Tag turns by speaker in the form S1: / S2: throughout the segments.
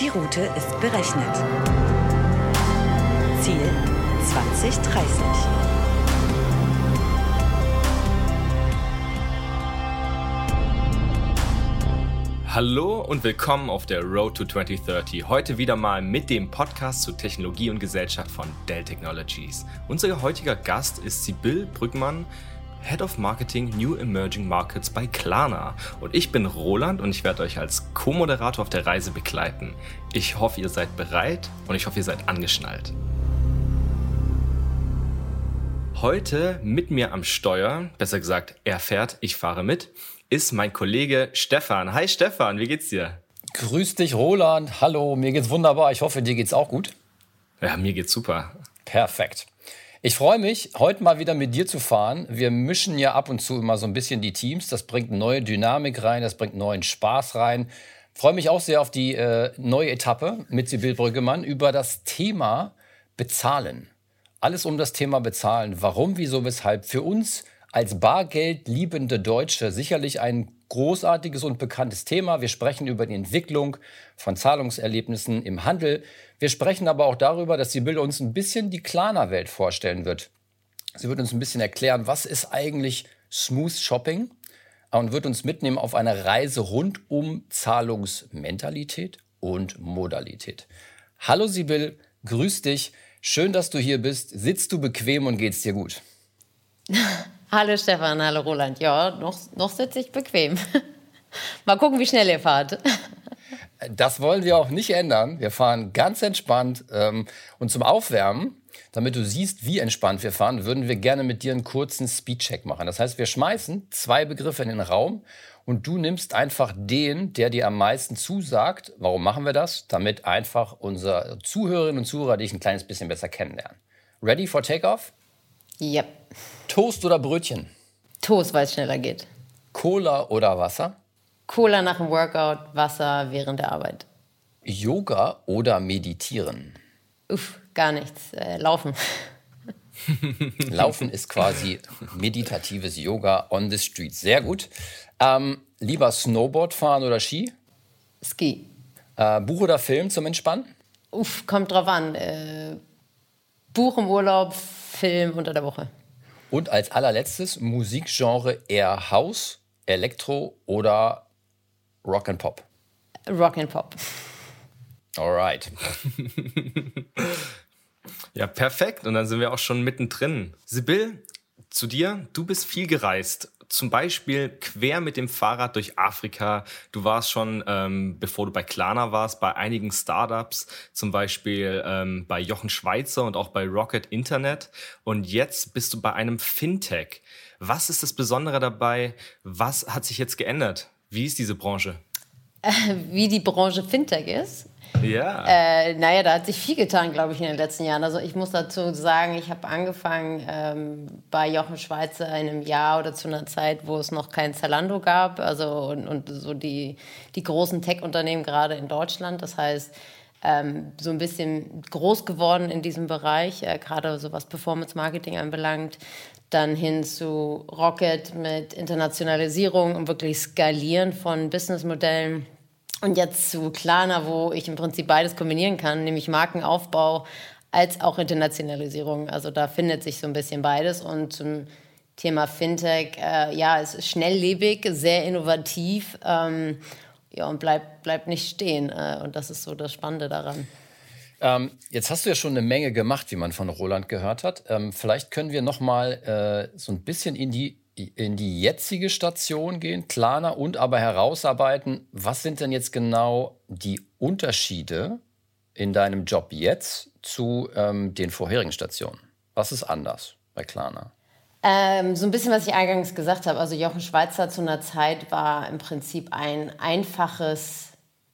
S1: Die Route ist berechnet. Ziel 2030.
S2: Hallo und willkommen auf der Road to 2030. Heute wieder mal mit dem Podcast zu Technologie und Gesellschaft von Dell Technologies. Unser heutiger Gast ist Sibyl Brückmann, Head of Marketing New Emerging Markets bei Klarna. Und ich bin Roland und ich werde euch als Co-Moderator auf der Reise begleiten. Ich hoffe, ihr seid bereit und ich hoffe, ihr seid angeschnallt. Heute mit mir am Steuer, besser gesagt, er fährt, ich fahre mit, ist mein Kollege Stefan. Hi Stefan, wie geht's dir?
S3: Grüß dich, Roland. Hallo, mir geht's wunderbar. Ich hoffe, dir geht's auch gut.
S2: Ja, mir geht's super.
S3: Perfekt. Ich freue mich, heute mal wieder mit dir zu fahren. Wir mischen ja ab und zu immer so ein bisschen die Teams. Das bringt neue Dynamik rein, das bringt neuen Spaß rein. Freue mich auch sehr auf die äh, neue Etappe mit Sibyl Brüggemann über das Thema Bezahlen. Alles um das Thema Bezahlen. Warum, wieso, weshalb. Für uns als bargeldliebende Deutsche sicherlich ein großartiges und bekanntes Thema. Wir sprechen über die Entwicklung von Zahlungserlebnissen im Handel. Wir sprechen aber auch darüber, dass Sibylle uns ein bisschen die Klarna-Welt vorstellen wird. Sie wird uns ein bisschen erklären, was ist eigentlich Smooth Shopping und wird uns mitnehmen auf eine Reise rund um Zahlungsmentalität und Modalität. Hallo Sibyl, grüß dich. Schön, dass du hier bist. Sitzt du bequem und geht's dir gut?
S4: Hallo Stefan, hallo Roland. Ja, noch, noch sitze ich bequem. Mal gucken, wie schnell ihr fahrt.
S3: Das wollen wir auch nicht ändern. Wir fahren ganz entspannt. Ähm, und zum Aufwärmen, damit du siehst, wie entspannt wir fahren, würden wir gerne mit dir einen kurzen Speedcheck machen. Das heißt, wir schmeißen zwei Begriffe in den Raum und du nimmst einfach den, der dir am meisten zusagt. Warum machen wir das? Damit einfach unsere Zuhörerinnen und Zuhörer dich ein kleines bisschen besser kennenlernen. Ready for Takeoff?
S4: Yep.
S3: Toast oder Brötchen?
S4: Toast, weil es schneller geht.
S3: Cola oder Wasser?
S4: Cola nach dem Workout, Wasser während der Arbeit.
S3: Yoga oder Meditieren?
S4: Uff, gar nichts. Äh, laufen.
S3: Laufen ist quasi meditatives Yoga on the street. Sehr gut. Ähm, lieber Snowboard fahren oder Ski?
S4: Ski.
S3: Äh, Buch oder Film zum Entspannen?
S4: Uff, kommt drauf an. Äh, Buch im Urlaub, Film unter der Woche.
S3: Und als allerletztes Musikgenre eher House, Elektro oder Rock and Pop?
S4: Rock and Pop.
S3: Alright.
S2: ja, perfekt. Und dann sind wir auch schon mittendrin. Sibyl, zu dir. Du bist viel gereist zum Beispiel quer mit dem Fahrrad durch Afrika. Du warst schon, ähm, bevor du bei Klarna warst, bei einigen Startups, zum Beispiel ähm, bei Jochen Schweizer und auch bei Rocket Internet. Und jetzt bist du bei einem Fintech. Was ist das Besondere dabei? Was hat sich jetzt geändert? Wie ist diese Branche?
S4: Wie die Branche Fintech ist?
S2: Ja.
S4: Äh, naja, da hat sich viel getan, glaube ich, in den letzten Jahren. Also ich muss dazu sagen, ich habe angefangen ähm, bei Jochen Schweizer in einem Jahr oder zu einer Zeit, wo es noch kein Zalando gab. Also und, und so die, die großen Tech-Unternehmen gerade in Deutschland. Das heißt, ähm, so ein bisschen groß geworden in diesem Bereich, äh, gerade so was Performance-Marketing anbelangt. Dann hin zu Rocket mit Internationalisierung und wirklich Skalieren von Businessmodellen und jetzt zu Klarna, wo ich im Prinzip beides kombinieren kann, nämlich Markenaufbau als auch Internationalisierung. Also da findet sich so ein bisschen beides. Und zum Thema Fintech, äh, ja, es ist schnelllebig, sehr innovativ ähm, ja, und bleibt, bleibt nicht stehen. Äh, und das ist so das Spannende daran.
S3: Ähm, jetzt hast du ja schon eine Menge gemacht, wie man von Roland gehört hat. Ähm, vielleicht können wir noch mal äh, so ein bisschen in die in die jetzige Station gehen, Klarna, und aber herausarbeiten, was sind denn jetzt genau die Unterschiede in deinem Job jetzt zu ähm, den vorherigen Stationen? Was ist anders bei Klarna?
S4: Ähm, so ein bisschen, was ich eingangs gesagt habe. Also Jochen Schweizer zu einer Zeit war im Prinzip ein einfaches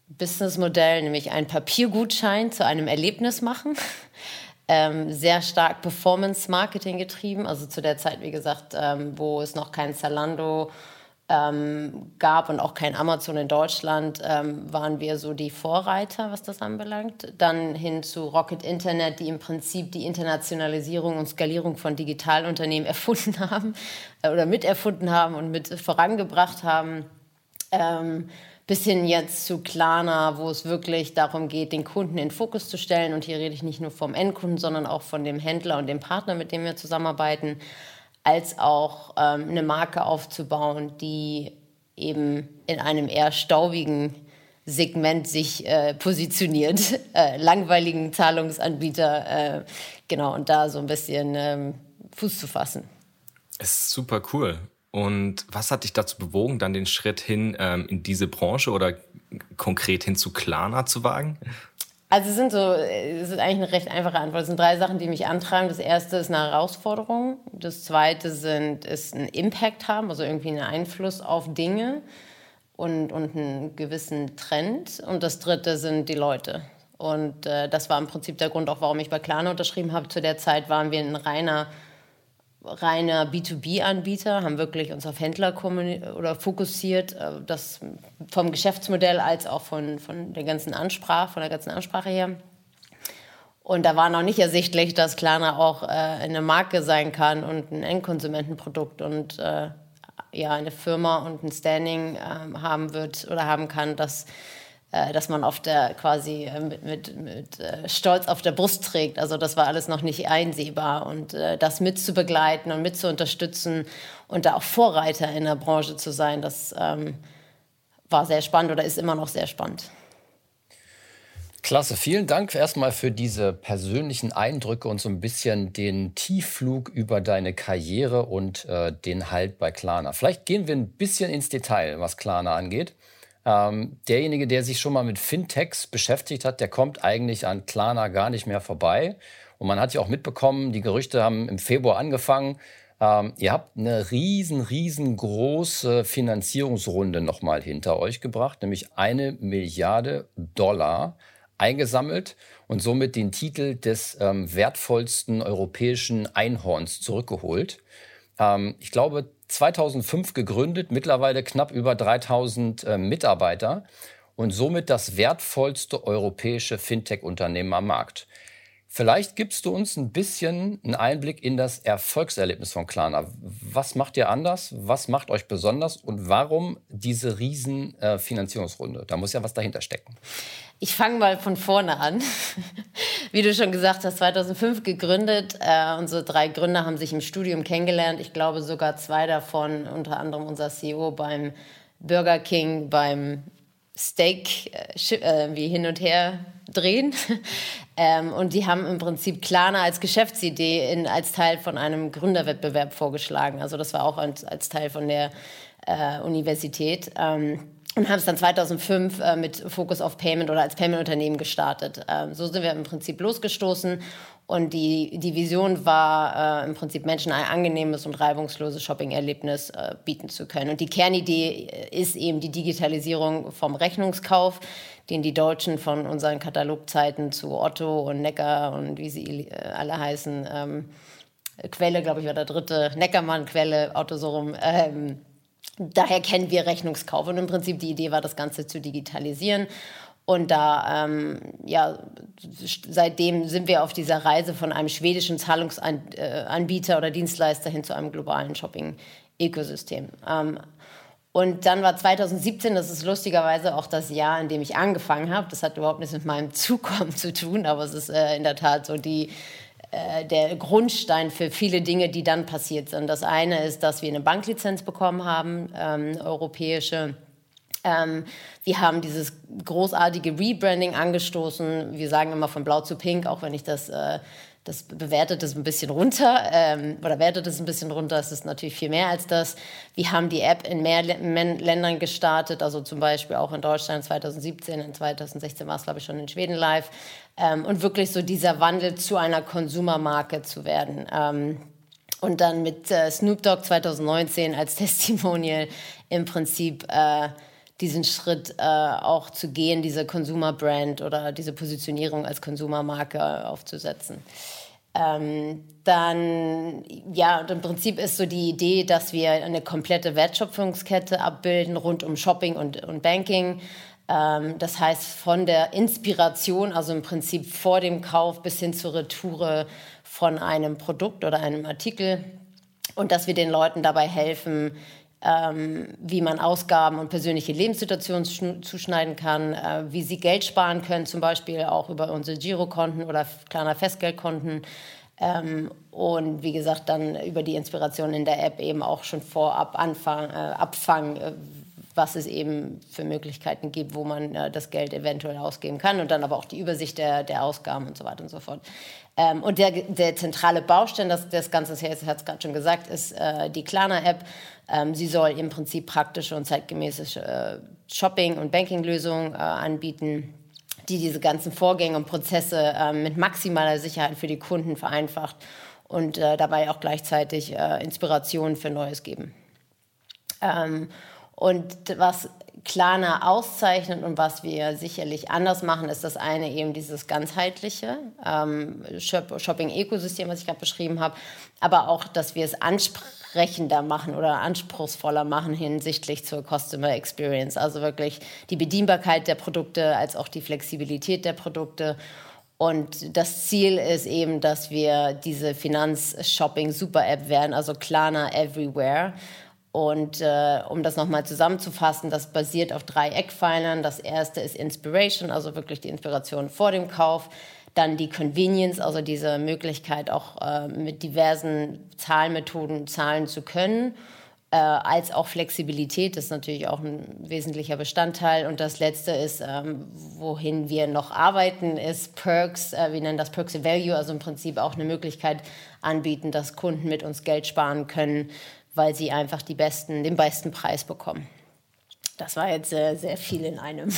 S4: Businessmodell, nämlich ein Papiergutschein zu einem Erlebnis machen ähm, sehr stark Performance-Marketing getrieben. Also zu der Zeit, wie gesagt, ähm, wo es noch kein Zalando ähm, gab und auch kein Amazon in Deutschland, ähm, waren wir so die Vorreiter, was das anbelangt. Dann hin zu Rocket Internet, die im Prinzip die Internationalisierung und Skalierung von Digitalunternehmen erfunden haben äh, oder miterfunden haben und mit vorangebracht haben. Bis hin jetzt zu Klarna, wo es wirklich darum geht, den Kunden in den Fokus zu stellen. Und hier rede ich nicht nur vom Endkunden, sondern auch von dem Händler und dem Partner, mit dem wir zusammenarbeiten, als auch ähm, eine Marke aufzubauen, die eben in einem eher staubigen Segment sich äh, positioniert, äh, langweiligen Zahlungsanbieter, äh, genau, und da so ein bisschen ähm, Fuß zu fassen.
S2: ist super cool. Und was hat dich dazu bewogen, dann den Schritt hin ähm, in diese Branche oder konkret hin zu Klarna zu wagen?
S4: Also es sind so, es ist eigentlich eine recht einfache Antwort. Es sind drei Sachen, die mich antreiben. Das erste ist eine Herausforderung. Das zweite sind, ist ein Impact haben, also irgendwie einen Einfluss auf Dinge und, und einen gewissen Trend. Und das dritte sind die Leute. Und äh, das war im Prinzip der Grund auch, warum ich bei Klarna unterschrieben habe. Zu der Zeit waren wir ein reiner reiner B2B-Anbieter, haben wirklich uns auf Händler oder fokussiert, äh, das vom Geschäftsmodell als auch von, von der ganzen Ansprache, von der ganzen Ansprache her. Und da war noch nicht ersichtlich, dass Klarna auch äh, eine Marke sein kann und ein Endkonsumentenprodukt und äh, ja eine Firma und ein Standing äh, haben wird oder haben kann, das dass man auf der quasi äh, mit, mit, mit äh, Stolz auf der Brust trägt. Also das war alles noch nicht einsehbar und das mit zu begleiten und mit zu unterstützen und da auch Vorreiter in der Branche zu sein, das ähm, war sehr spannend oder ist immer noch sehr spannend.
S3: Klasse, vielen Dank erstmal für diese persönlichen Eindrücke und so ein bisschen den Tiefflug über deine Karriere und äh, den Halt bei Klarna. Vielleicht gehen wir ein bisschen ins Detail, was Klarna angeht. Ähm, derjenige, der sich schon mal mit Fintechs beschäftigt hat, der kommt eigentlich an Klarna gar nicht mehr vorbei. Und man hat ja auch mitbekommen, die Gerüchte haben im Februar angefangen. Ähm, ihr habt eine riesen, riesengroße Finanzierungsrunde nochmal hinter euch gebracht, nämlich eine Milliarde Dollar eingesammelt und somit den Titel des ähm, wertvollsten europäischen Einhorns zurückgeholt. Ähm, ich glaube, 2005 gegründet, mittlerweile knapp über 3000 äh, Mitarbeiter und somit das wertvollste europäische Fintech-Unternehmen am Markt. Vielleicht gibst du uns ein bisschen einen Einblick in das Erfolgserlebnis von Klarna. Was macht ihr anders? Was macht euch besonders? Und warum diese riesen äh? Da muss ja was dahinter stecken.
S4: Ich fange mal von vorne an. Wie du schon gesagt hast, 2005 gegründet. Äh, unsere drei Gründer haben sich im Studium kennengelernt. Ich glaube sogar zwei davon, unter anderem unser CEO beim Burger King, beim Steak äh, äh, wie hin und her drehen. ähm, und die haben im Prinzip Klarna als Geschäftsidee in, als Teil von einem Gründerwettbewerb vorgeschlagen. Also das war auch als, als Teil von der äh, Universität. Ähm, und haben es dann 2005 äh, mit Fokus auf Payment oder als Payment-Unternehmen gestartet. Ähm, so sind wir im Prinzip losgestoßen und die, die Vision war äh, im Prinzip Menschen ein angenehmes und reibungsloses Shopping-Erlebnis äh, bieten zu können. Und die Kernidee äh, ist eben die Digitalisierung vom Rechnungskauf, den die Deutschen von unseren Katalogzeiten zu Otto und Neckar und wie sie äh, alle heißen, ähm, Quelle, glaube ich, war der dritte, Neckermann, Quelle, Otto so rum, ähm, daher kennen wir Rechnungskauf. Und im Prinzip die Idee war, das Ganze zu digitalisieren. Und da, ähm, ja, seitdem sind wir auf dieser Reise von einem schwedischen Zahlungsanbieter oder Dienstleister hin zu einem globalen Shopping-Ökosystem. Ähm, und dann war 2017, das ist lustigerweise auch das Jahr, in dem ich angefangen habe. Das hat überhaupt nichts mit meinem Zukommen zu tun, aber es ist äh, in der Tat so die, äh, der Grundstein für viele Dinge, die dann passiert sind. Das eine ist, dass wir eine Banklizenz bekommen haben, ähm, europäische. Ähm, wir haben dieses großartige Rebranding angestoßen. Wir sagen immer von blau zu pink, auch wenn ich das äh, das bewertet es ein bisschen runter ähm, oder wertet es ein bisschen runter. Es ist natürlich viel mehr als das. Wir haben die App in mehr Ländern gestartet, also zum Beispiel auch in Deutschland 2017, in 2016 war es glaube ich schon in Schweden live. Ähm, und wirklich so dieser Wandel zu einer Konsumermarke zu werden. Ähm, und dann mit äh, Snoop Dogg 2019 als Testimonial im Prinzip äh, diesen Schritt äh, auch zu gehen, diese Consumer Brand oder diese Positionierung als Konsumermarke aufzusetzen. Ähm, dann, ja, und im Prinzip ist so die Idee, dass wir eine komplette Wertschöpfungskette abbilden rund um Shopping und, und Banking. Ähm, das heißt, von der Inspiration, also im Prinzip vor dem Kauf bis hin zur Retoure von einem Produkt oder einem Artikel. Und dass wir den Leuten dabei helfen, ähm, wie man Ausgaben und persönliche Lebenssituationen zuschneiden kann, äh, wie sie Geld sparen können, zum Beispiel auch über unsere Girokonten oder kleiner Festgeldkonten. Ähm, und wie gesagt, dann über die Inspiration in der App eben auch schon vorab anfangen, äh, abfangen, äh, was es eben für Möglichkeiten gibt, wo man äh, das Geld eventuell ausgeben kann und dann aber auch die Übersicht der, der Ausgaben und so weiter und so fort. Ähm, und der, der zentrale Baustein das, des Ganzen, hat es gerade schon gesagt, ist äh, die Klarna-App. Ähm, sie soll im Prinzip praktische und zeitgemäße äh, Shopping- und Banking-Lösungen äh, anbieten die diese ganzen Vorgänge und Prozesse äh, mit maximaler Sicherheit für die Kunden vereinfacht und äh, dabei auch gleichzeitig äh, Inspirationen für Neues geben. Ähm, und was Klarna auszeichnet und was wir sicherlich anders machen, ist das eine eben dieses ganzheitliche ähm, Shopping-Ökosystem, was ich gerade beschrieben habe, aber auch, dass wir es ansprechender machen oder anspruchsvoller machen hinsichtlich zur Customer Experience. Also wirklich die Bedienbarkeit der Produkte als auch die Flexibilität der Produkte. Und das Ziel ist eben, dass wir diese Finanz-Shopping-Super-App werden, also Klarna Everywhere. Und äh, um das nochmal zusammenzufassen, das basiert auf drei Eckpfeilern. Das erste ist Inspiration, also wirklich die Inspiration vor dem Kauf. Dann die Convenience, also diese Möglichkeit auch äh, mit diversen Zahlmethoden zahlen zu können. Äh, als auch Flexibilität ist natürlich auch ein wesentlicher Bestandteil. Und das letzte ist, ähm, wohin wir noch arbeiten, ist Perks. Äh, wir nennen das Perks Value, also im Prinzip auch eine Möglichkeit anbieten, dass Kunden mit uns Geld sparen können weil sie einfach die besten, den besten Preis bekommen. Das war jetzt sehr, sehr viel in einem.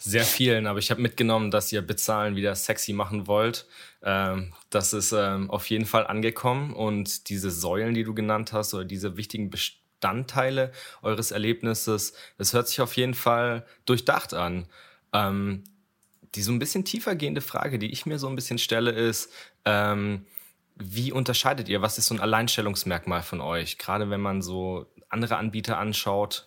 S2: Sehr vielen, aber ich habe mitgenommen, dass ihr Bezahlen wieder sexy machen wollt. Ähm, das ist ähm, auf jeden Fall angekommen und diese Säulen, die du genannt hast, oder diese wichtigen Bestandteile eures Erlebnisses, das hört sich auf jeden Fall durchdacht an. Ähm, die so ein bisschen tiefer gehende Frage, die ich mir so ein bisschen stelle, ist, wie unterscheidet ihr? Was ist so ein Alleinstellungsmerkmal von euch? Gerade wenn man so andere Anbieter anschaut.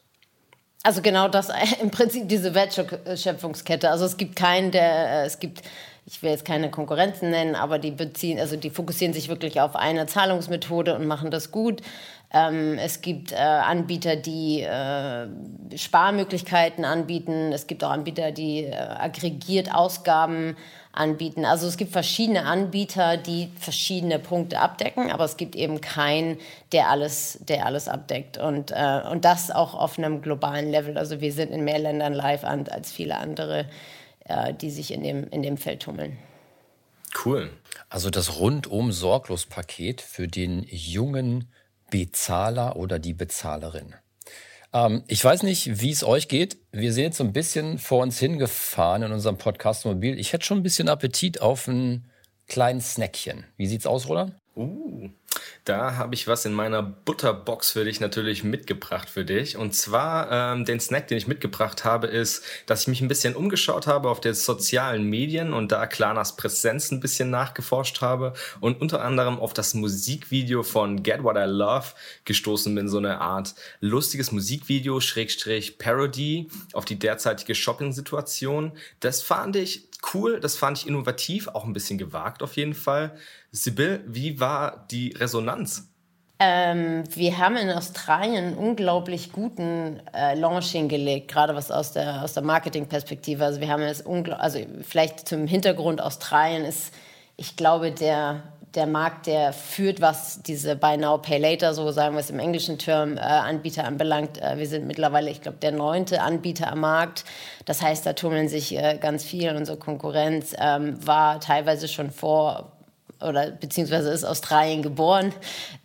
S4: Also genau das, im Prinzip diese Wertschöpfungskette. Also es gibt keinen, der, äh, es gibt, ich will jetzt keine Konkurrenzen nennen, aber die beziehen, also die fokussieren sich wirklich auf eine Zahlungsmethode und machen das gut. Ähm, es gibt äh, Anbieter, die äh, Sparmöglichkeiten anbieten. Es gibt auch Anbieter, die äh, aggregiert Ausgaben anbieten. Also es gibt verschiedene Anbieter, die verschiedene Punkte abdecken, aber es gibt eben keinen, der alles, der alles abdeckt. Und, äh, und das auch auf einem globalen Level. Also wir sind in mehr Ländern live an, als viele andere, äh, die sich in dem, in dem Feld tummeln.
S2: Cool.
S3: Also das rundum sorglos Paket für den jungen Bezahler oder die Bezahlerin. Ähm, ich weiß nicht, wie es euch geht. Wir sind jetzt so ein bisschen vor uns hingefahren in unserem Podcast Mobil. Ich hätte schon ein bisschen Appetit auf ein kleines Snackchen. Wie sieht's aus, Roland?
S2: Uh, da habe ich was in meiner Butterbox für dich natürlich mitgebracht für dich. Und zwar ähm, den Snack, den ich mitgebracht habe, ist, dass ich mich ein bisschen umgeschaut habe auf den sozialen Medien und da Klanas Präsenz ein bisschen nachgeforscht habe und unter anderem auf das Musikvideo von Get What I Love gestoßen bin. So eine Art lustiges Musikvideo, Schrägstrich Parody auf die derzeitige Shopping-Situation. Das fand ich cool, das fand ich innovativ, auch ein bisschen gewagt auf jeden Fall. Sibyl, wie war die Resonanz?
S4: Ähm, wir haben in Australien einen unglaublich guten äh, Launch hingelegt, gerade was aus der, aus der Marketingperspektive. Also wir haben es also vielleicht zum Hintergrund Australien ist, ich glaube, der der Markt, der führt, was diese Buy Now, Pay Later, so sagen wir es im englischen Term, äh, Anbieter anbelangt. Äh, wir sind mittlerweile, ich glaube, der neunte Anbieter am Markt. Das heißt, da tummeln sich äh, ganz viel. Unsere Konkurrenz ähm, war teilweise schon vor oder beziehungsweise ist Australien geboren.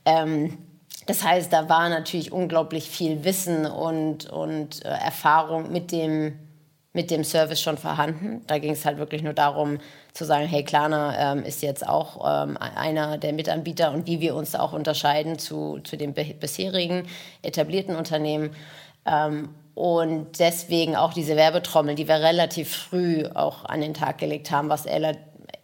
S4: Ähm, das heißt, da war natürlich unglaublich viel Wissen und, und äh, Erfahrung mit dem, mit dem Service schon vorhanden. Da ging es halt wirklich nur darum, zu sagen, hey, Klarna ähm, ist jetzt auch ähm, einer der Mitanbieter und wie wir uns auch unterscheiden zu, zu den bisherigen etablierten Unternehmen. Ähm, und deswegen auch diese Werbetrommel, die wir relativ früh auch an den Tag gelegt haben, was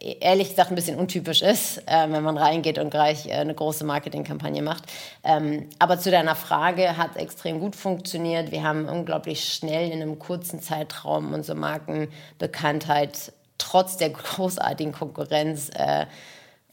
S4: ehrlich gesagt ein bisschen untypisch ist, äh, wenn man reingeht und gleich äh, eine große Marketingkampagne macht. Ähm, aber zu deiner Frage hat extrem gut funktioniert. Wir haben unglaublich schnell in einem kurzen Zeitraum unsere Markenbekanntheit trotz der großartigen Konkurrenz äh,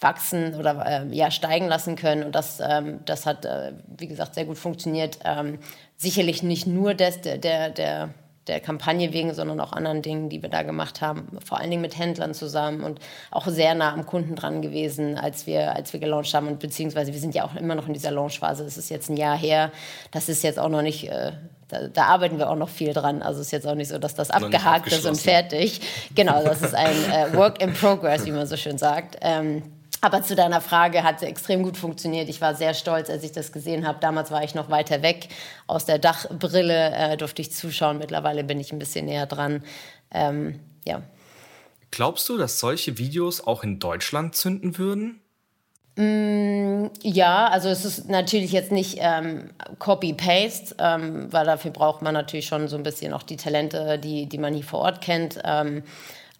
S4: wachsen oder äh, ja, steigen lassen können. Und das, ähm, das hat, äh, wie gesagt, sehr gut funktioniert. Ähm, sicherlich nicht nur des, der, der, der Kampagne wegen, sondern auch anderen Dingen, die wir da gemacht haben. Vor allen Dingen mit Händlern zusammen und auch sehr nah am Kunden dran gewesen, als wir, als wir gelauncht haben. Und beziehungsweise wir sind ja auch immer noch in dieser Launchphase. Es ist jetzt ein Jahr her. Das ist jetzt auch noch nicht. Äh, da, da, arbeiten wir auch noch viel dran. Also es ist jetzt auch nicht so, dass das abgehakt ist und fertig. Genau, das ist ein äh, Work in Progress, wie man so schön sagt. Ähm, aber zu deiner Frage hat sie extrem gut funktioniert. Ich war sehr stolz, als ich das gesehen habe. Damals war ich noch weiter weg. Aus der Dachbrille äh, durfte ich zuschauen. Mittlerweile bin ich ein bisschen näher dran. Ähm, ja.
S2: Glaubst du, dass solche Videos auch in Deutschland zünden würden?
S4: Mm, ja, also es ist natürlich jetzt nicht ähm, Copy-Paste, ähm, weil dafür braucht man natürlich schon so ein bisschen auch die Talente, die, die man hier vor Ort kennt. Ähm,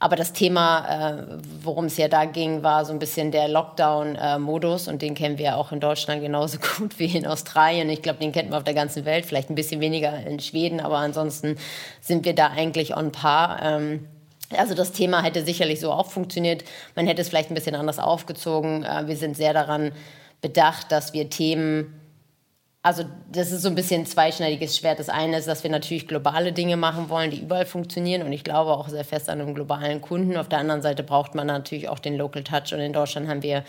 S4: aber das Thema, äh, worum es ja da ging, war so ein bisschen der Lockdown-Modus und den kennen wir auch in Deutschland genauso gut wie in Australien. Ich glaube, den kennt man auf der ganzen Welt, vielleicht ein bisschen weniger in Schweden, aber ansonsten sind wir da eigentlich on par. Ähm, also das Thema hätte sicherlich so auch funktioniert. Man hätte es vielleicht ein bisschen anders aufgezogen. Äh, wir sind sehr daran bedacht, dass wir Themen also das ist so ein bisschen ein zweischneidiges Schwert. Das eine ist, dass wir natürlich globale Dinge machen wollen, die überall funktionieren. Und ich glaube auch sehr fest an einem globalen Kunden. Auf der anderen Seite braucht man natürlich auch den Local Touch. Und in Deutschland haben wir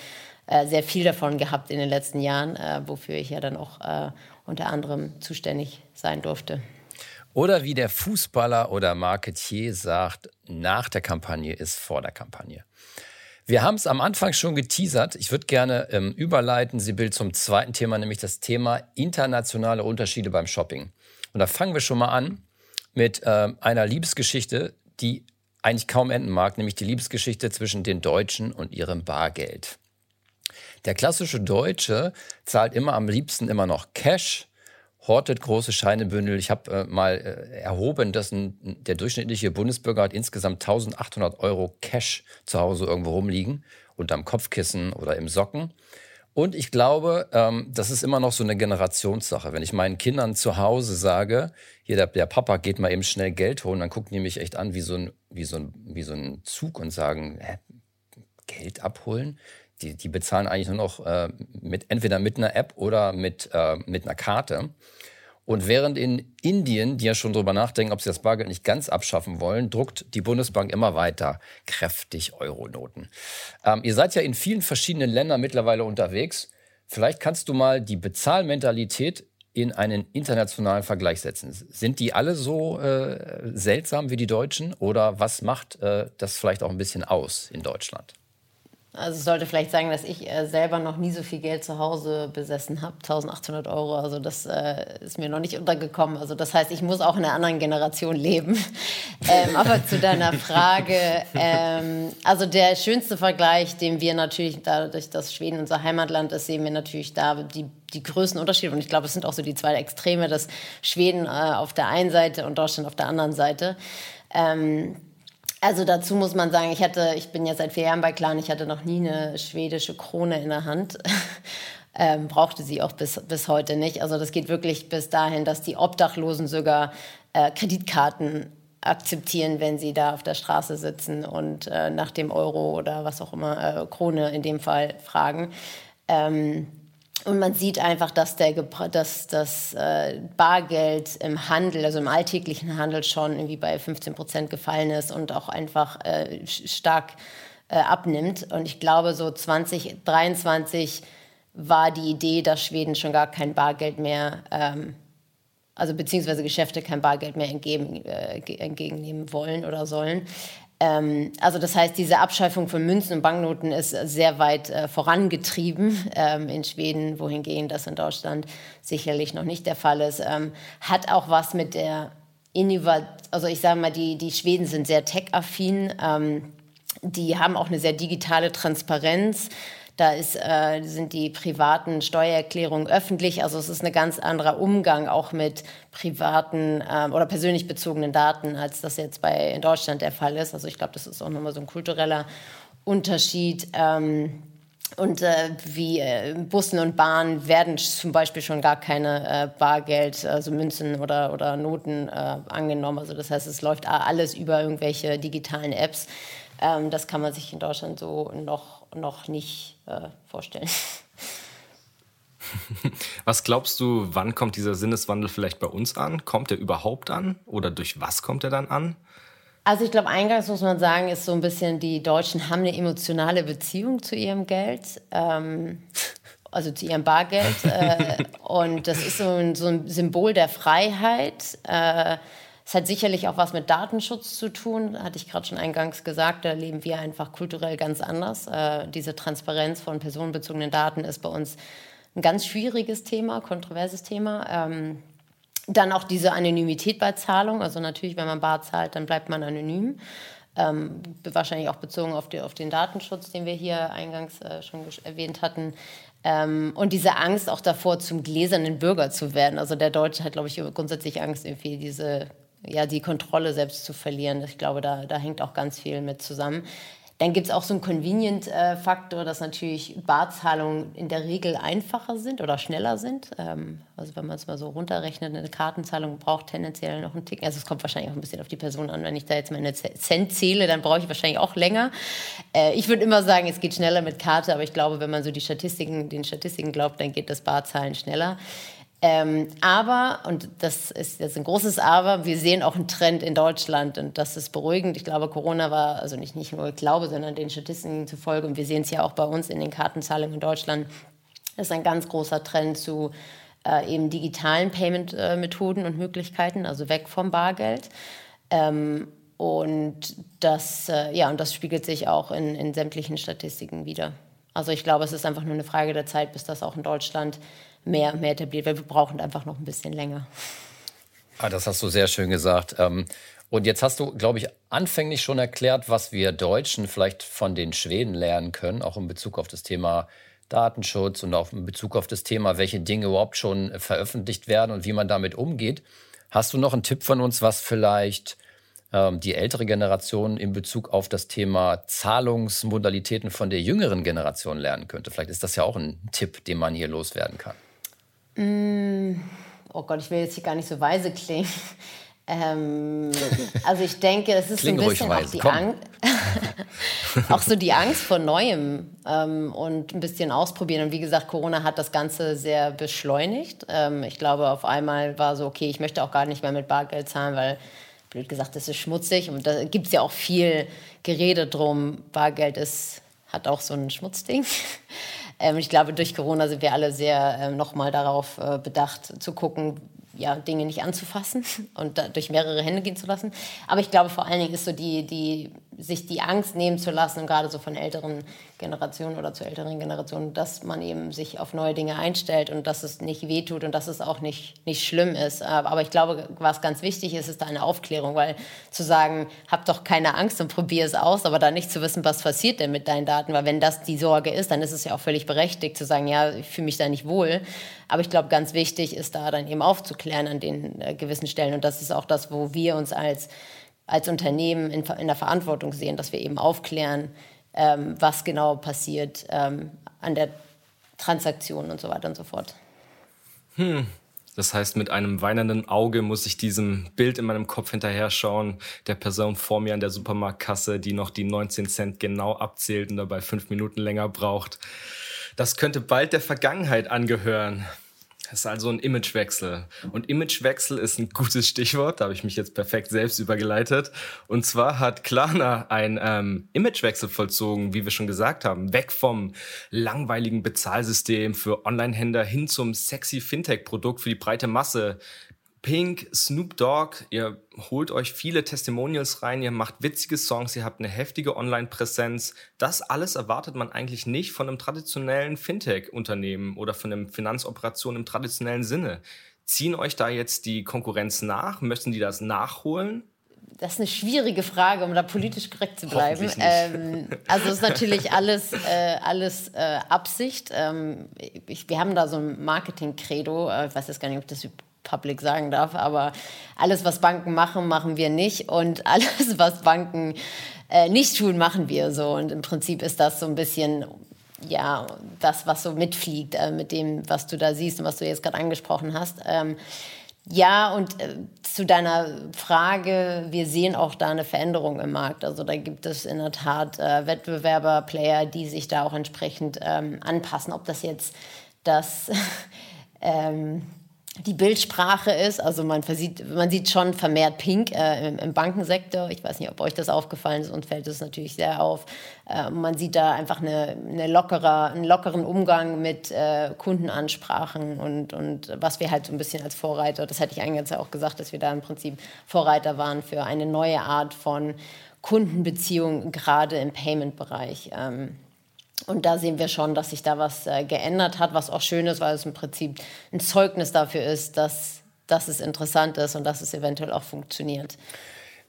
S4: äh, sehr viel davon gehabt in den letzten Jahren, äh, wofür ich ja dann auch äh, unter anderem zuständig sein durfte.
S3: Oder wie der Fußballer oder Marketier sagt, nach der Kampagne ist vor der Kampagne. Wir haben es am Anfang schon geteasert. Ich würde gerne ähm, überleiten, Sibyl, zum zweiten Thema, nämlich das Thema internationale Unterschiede beim Shopping. Und da fangen wir schon mal an mit äh, einer Liebesgeschichte, die eigentlich kaum enden mag, nämlich die Liebesgeschichte zwischen den Deutschen und ihrem Bargeld. Der klassische Deutsche zahlt immer am liebsten immer noch Cash hortet große Scheinebündel. Ich habe äh, mal äh, erhoben, dass ein, der durchschnittliche Bundesbürger hat insgesamt 1800 Euro Cash zu Hause irgendwo rumliegen, unterm Kopfkissen oder im Socken. Und ich glaube, ähm, das ist immer noch so eine Generationssache. Wenn ich meinen Kindern zu Hause sage, hier der, der Papa geht mal eben schnell Geld holen, dann gucken die mich echt an wie so ein, wie so ein, wie so ein Zug und sagen, hä, Geld abholen? Die, die bezahlen eigentlich nur noch äh, mit, entweder mit einer App oder mit, äh, mit einer Karte. Und während in Indien, die ja schon darüber nachdenken, ob sie das Bargeld nicht ganz abschaffen wollen, druckt die Bundesbank immer weiter kräftig Euronoten. Ähm, ihr seid ja in vielen verschiedenen Ländern mittlerweile unterwegs. Vielleicht kannst du mal die Bezahlmentalität in einen internationalen Vergleich setzen. Sind die alle so äh, seltsam wie die Deutschen oder was macht äh, das vielleicht auch ein bisschen aus in Deutschland?
S4: Also ich sollte vielleicht sagen, dass ich äh, selber noch nie so viel Geld zu Hause besessen habe, 1800 Euro. Also das äh, ist mir noch nicht untergekommen. Also das heißt, ich muss auch in einer anderen Generation leben. ähm, aber zu deiner Frage, ähm, also der schönste Vergleich, den wir natürlich dadurch, dass Schweden unser Heimatland ist, sehen wir natürlich da die die größten Unterschiede. Und ich glaube, es sind auch so die zwei Extreme, dass Schweden äh, auf der einen Seite und Deutschland auf der anderen Seite. Ähm, also dazu muss man sagen, ich hatte, ich bin ja seit vier Jahren bei Clan, ich hatte noch nie eine schwedische Krone in der Hand. ähm, brauchte sie auch bis, bis heute nicht. Also das geht wirklich bis dahin, dass die Obdachlosen sogar äh, Kreditkarten akzeptieren, wenn sie da auf der Straße sitzen und äh, nach dem Euro oder was auch immer, äh, Krone in dem Fall fragen. Ähm, und man sieht einfach, dass, der, dass das äh, Bargeld im Handel, also im alltäglichen Handel schon irgendwie bei 15 Prozent gefallen ist und auch einfach äh, stark äh, abnimmt. Und ich glaube, so 2023 war die Idee, dass Schweden schon gar kein Bargeld mehr, ähm, also beziehungsweise Geschäfte kein Bargeld mehr entgegen, entgegennehmen wollen oder sollen. Ähm, also das heißt, diese Abschaffung von Münzen und Banknoten ist sehr weit äh, vorangetrieben ähm, in Schweden, wohingegen das in Deutschland sicherlich noch nicht der Fall ist. Ähm, hat auch was mit der Innovation, also ich sage mal, die, die Schweden sind sehr tech-affin, ähm, die haben auch eine sehr digitale Transparenz. Da ist, äh, sind die privaten Steuererklärungen öffentlich. Also es ist ein ganz anderer Umgang auch mit privaten äh, oder persönlich bezogenen Daten, als das jetzt bei in Deutschland der Fall ist. Also ich glaube, das ist auch nochmal so ein kultureller Unterschied. Ähm, und äh, wie äh, Bussen und Bahnen werden zum Beispiel schon gar keine äh, Bargeld, also Münzen oder, oder Noten äh, angenommen. Also das heißt, es läuft alles über irgendwelche digitalen Apps. Ähm, das kann man sich in Deutschland so noch noch nicht äh, vorstellen.
S2: Was glaubst du, wann kommt dieser Sinneswandel vielleicht bei uns an? Kommt er überhaupt an? Oder durch was kommt er dann an?
S4: Also ich glaube, eingangs muss man sagen, ist so ein bisschen, die Deutschen haben eine emotionale Beziehung zu ihrem Geld. Ähm, also zu ihrem Bargeld. Äh, und das ist so ein, so ein, Symbol der Freiheit. Äh, es hat sicherlich auch was mit Datenschutz zu tun, hatte ich gerade schon eingangs gesagt. Da leben wir einfach kulturell ganz anders. Äh, diese Transparenz von personenbezogenen Daten ist bei uns ein ganz schwieriges Thema, kontroverses Thema. Ähm, dann auch diese Anonymität bei Zahlung. Also natürlich, wenn man bar zahlt, dann bleibt man anonym. Ähm, wahrscheinlich auch bezogen auf, die, auf, den Datenschutz, den wir hier eingangs äh, schon erwähnt hatten. Ähm, und diese Angst auch davor, zum gläsernen Bürger zu werden. Also der Deutsche hat, glaube ich, grundsätzlich Angst, irgendwie diese, ja, die Kontrolle selbst zu verlieren. Ich glaube, da, da hängt auch ganz viel mit zusammen. Dann gibt es auch so einen Convenient-Faktor, dass natürlich Barzahlungen in der Regel einfacher sind oder schneller sind. Ähm, also wenn man es mal so runterrechnet, eine Kartenzahlung braucht tendenziell noch einen Tick. Also es kommt wahrscheinlich auch ein bisschen auf die Person an. Wenn ich da jetzt meine Cent zähle, dann brauche ich wahrscheinlich auch länger. Äh, ich würde immer sagen, es geht schneller mit Karte, aber ich glaube, wenn man so die Statistiken, den Statistiken glaubt, dann geht das Barzahlen schneller. Ähm, aber, und das ist jetzt ein großes Aber, wir sehen auch einen Trend in Deutschland und das ist beruhigend. Ich glaube, Corona war, also nicht, nicht nur glaube, sondern den Statistiken zufolge, und wir sehen es ja auch bei uns in den Kartenzahlungen in Deutschland, ist ein ganz großer Trend zu äh, eben digitalen Payment-Methoden und Möglichkeiten, also weg vom Bargeld. Ähm, und das, äh, ja, und das spiegelt sich auch in, in sämtlichen Statistiken wieder. Also ich glaube, es ist einfach nur eine Frage der Zeit, bis das auch in Deutschland mehr, mehr etabliert, weil wir brauchen einfach noch ein bisschen länger.
S3: Ah, das hast du sehr schön gesagt. Ähm, und jetzt hast du, glaube ich, anfänglich schon erklärt, was wir Deutschen vielleicht von den Schweden lernen können, auch in Bezug auf das Thema Datenschutz und auch in Bezug auf das Thema, welche Dinge überhaupt schon veröffentlicht werden und wie man damit umgeht. Hast du noch einen Tipp von uns, was vielleicht ähm, die ältere Generation in Bezug auf das Thema Zahlungsmodalitäten von der jüngeren Generation lernen könnte? Vielleicht ist das ja auch ein Tipp, den man hier loswerden kann.
S4: Mm, oh Gott, ich will jetzt hier gar nicht so weise klingen. Ähm, also ich denke, es ist Kling ein bisschen auch, die Angst, auch so die Angst vor Neuem ähm, und ein bisschen ausprobieren. Und wie gesagt, Corona hat das Ganze sehr beschleunigt. Ähm, ich glaube, auf einmal war so, okay, ich möchte auch gar nicht mehr mit Bargeld zahlen, weil, blöd gesagt, das ist schmutzig. Und da gibt es ja auch viel Gerede drum. Bargeld ist, hat auch so ein Schmutzding. Ähm, ich glaube, durch Corona sind wir alle sehr äh, nochmal darauf äh, bedacht zu gucken, ja, Dinge nicht anzufassen und durch mehrere Hände gehen zu lassen. Aber ich glaube, vor allen Dingen ist so die, die sich die Angst nehmen zu lassen, und gerade so von älteren Generationen oder zu älteren Generationen, dass man eben sich auf neue Dinge einstellt und dass es nicht wehtut und dass es auch nicht, nicht schlimm ist. Aber ich glaube, was ganz wichtig ist, ist da eine Aufklärung, weil zu sagen, hab doch keine Angst und probier es aus, aber dann nicht zu wissen, was passiert denn mit deinen Daten, weil wenn das die Sorge ist, dann ist es ja auch völlig berechtigt zu sagen, ja, ich fühle mich da nicht wohl. Aber ich glaube, ganz wichtig ist da dann eben aufzuklären an den äh, gewissen Stellen und das ist auch das, wo wir uns als als Unternehmen in, in der Verantwortung sehen, dass wir eben aufklären, ähm, was genau passiert ähm, an der Transaktion und so weiter und so fort.
S2: Hm. Das heißt, mit einem weinenden Auge muss ich diesem Bild in meinem Kopf hinterher schauen, der Person vor mir an der Supermarktkasse, die noch die 19 Cent genau abzählt und dabei fünf Minuten länger braucht. Das könnte bald der Vergangenheit angehören. Das ist also ein Imagewechsel. Und Imagewechsel ist ein gutes Stichwort, da habe ich mich jetzt perfekt selbst übergeleitet. Und zwar hat Klarna ein ähm, Imagewechsel vollzogen, wie wir schon gesagt haben, weg vom langweiligen Bezahlsystem für Online-Händler hin zum sexy Fintech-Produkt für die breite Masse. Pink, Snoop Dogg, ihr holt euch viele Testimonials rein, ihr macht witzige Songs, ihr habt eine heftige Online-Präsenz. Das alles erwartet man eigentlich nicht von einem traditionellen Fintech-Unternehmen oder von einer Finanzoperation im traditionellen Sinne. Ziehen euch da jetzt die Konkurrenz nach? Möchten die das nachholen?
S4: Das ist eine schwierige Frage, um da politisch korrekt zu bleiben. Ähm, also es ist natürlich alles, äh, alles äh, Absicht. Ähm, ich, wir haben da so ein Marketing-Credo. Äh, ich weiß jetzt gar nicht, ob das public sagen darf, aber alles, was Banken machen, machen wir nicht und alles, was Banken äh, nicht tun, machen wir so. Und im Prinzip ist das so ein bisschen ja, das, was so mitfliegt äh, mit dem, was du da siehst und was du jetzt gerade angesprochen hast. Ähm, Ja, und äh, zu deiner Frage, wir sehen auch da eine Veränderung im Markt. Also da gibt es in der Tat äh, Wettbewerber, Player, die sich da auch entsprechend ähm, anpassen. Ob das jetzt das ähm, die Bildsprache ist. Also man, versieht, man sieht schon vermehrt Pink äh, im, im, Bankensektor. Ich weiß nicht, ob euch das aufgefallen ist, uns fällt es natürlich sehr auf. Äh, man sieht da einfach eine, eine lockerer, einen lockeren Umgang mit äh, Kundenansprachen und, und was wir halt so ein bisschen als Vorreiter, das hätte ich eingangs ja auch gesagt, dass wir da im Prinzip Vorreiter waren für eine neue Art von Kundenbeziehung, gerade im Payment-Bereich. Ähm, und da sehen wir schon, dass sich da was äh, geändert hat, was auch schön ist, weil es im Prinzip ein Zeugnis dafür ist, dass, dass es interessant ist und dass es eventuell auch funktioniert.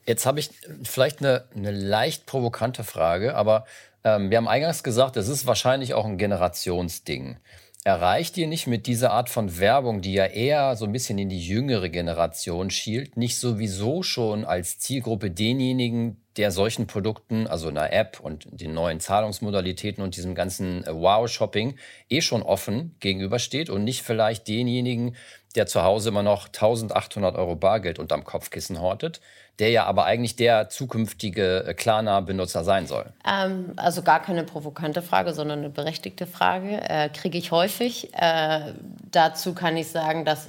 S3: Jetzt habe ich vielleicht eine, eine leicht provokante Frage, aber ähm, wir haben eingangs gesagt, es ist wahrscheinlich auch ein Generationsding. Erreicht ihr nicht mit dieser Art von Werbung, die ja eher so ein bisschen in die jüngere Generation schielt, nicht sowieso schon als Zielgruppe denjenigen, der solchen Produkten, also einer App und den neuen Zahlungsmodalitäten und diesem ganzen äh, Wow-Shopping eh schon offen gegenübersteht und nicht vielleicht denjenigen, der zu Hause immer noch 1800 Euro Bargeld unterm Kopfkissen hortet, der ja aber eigentlich der zukünftige äh, Klarna-Benutzer sein soll?
S4: Ähm, also gar keine provokante Frage, sondern eine berechtigte Frage. Äh, Kriege ich häufig. Äh, dazu kann ich sagen, dass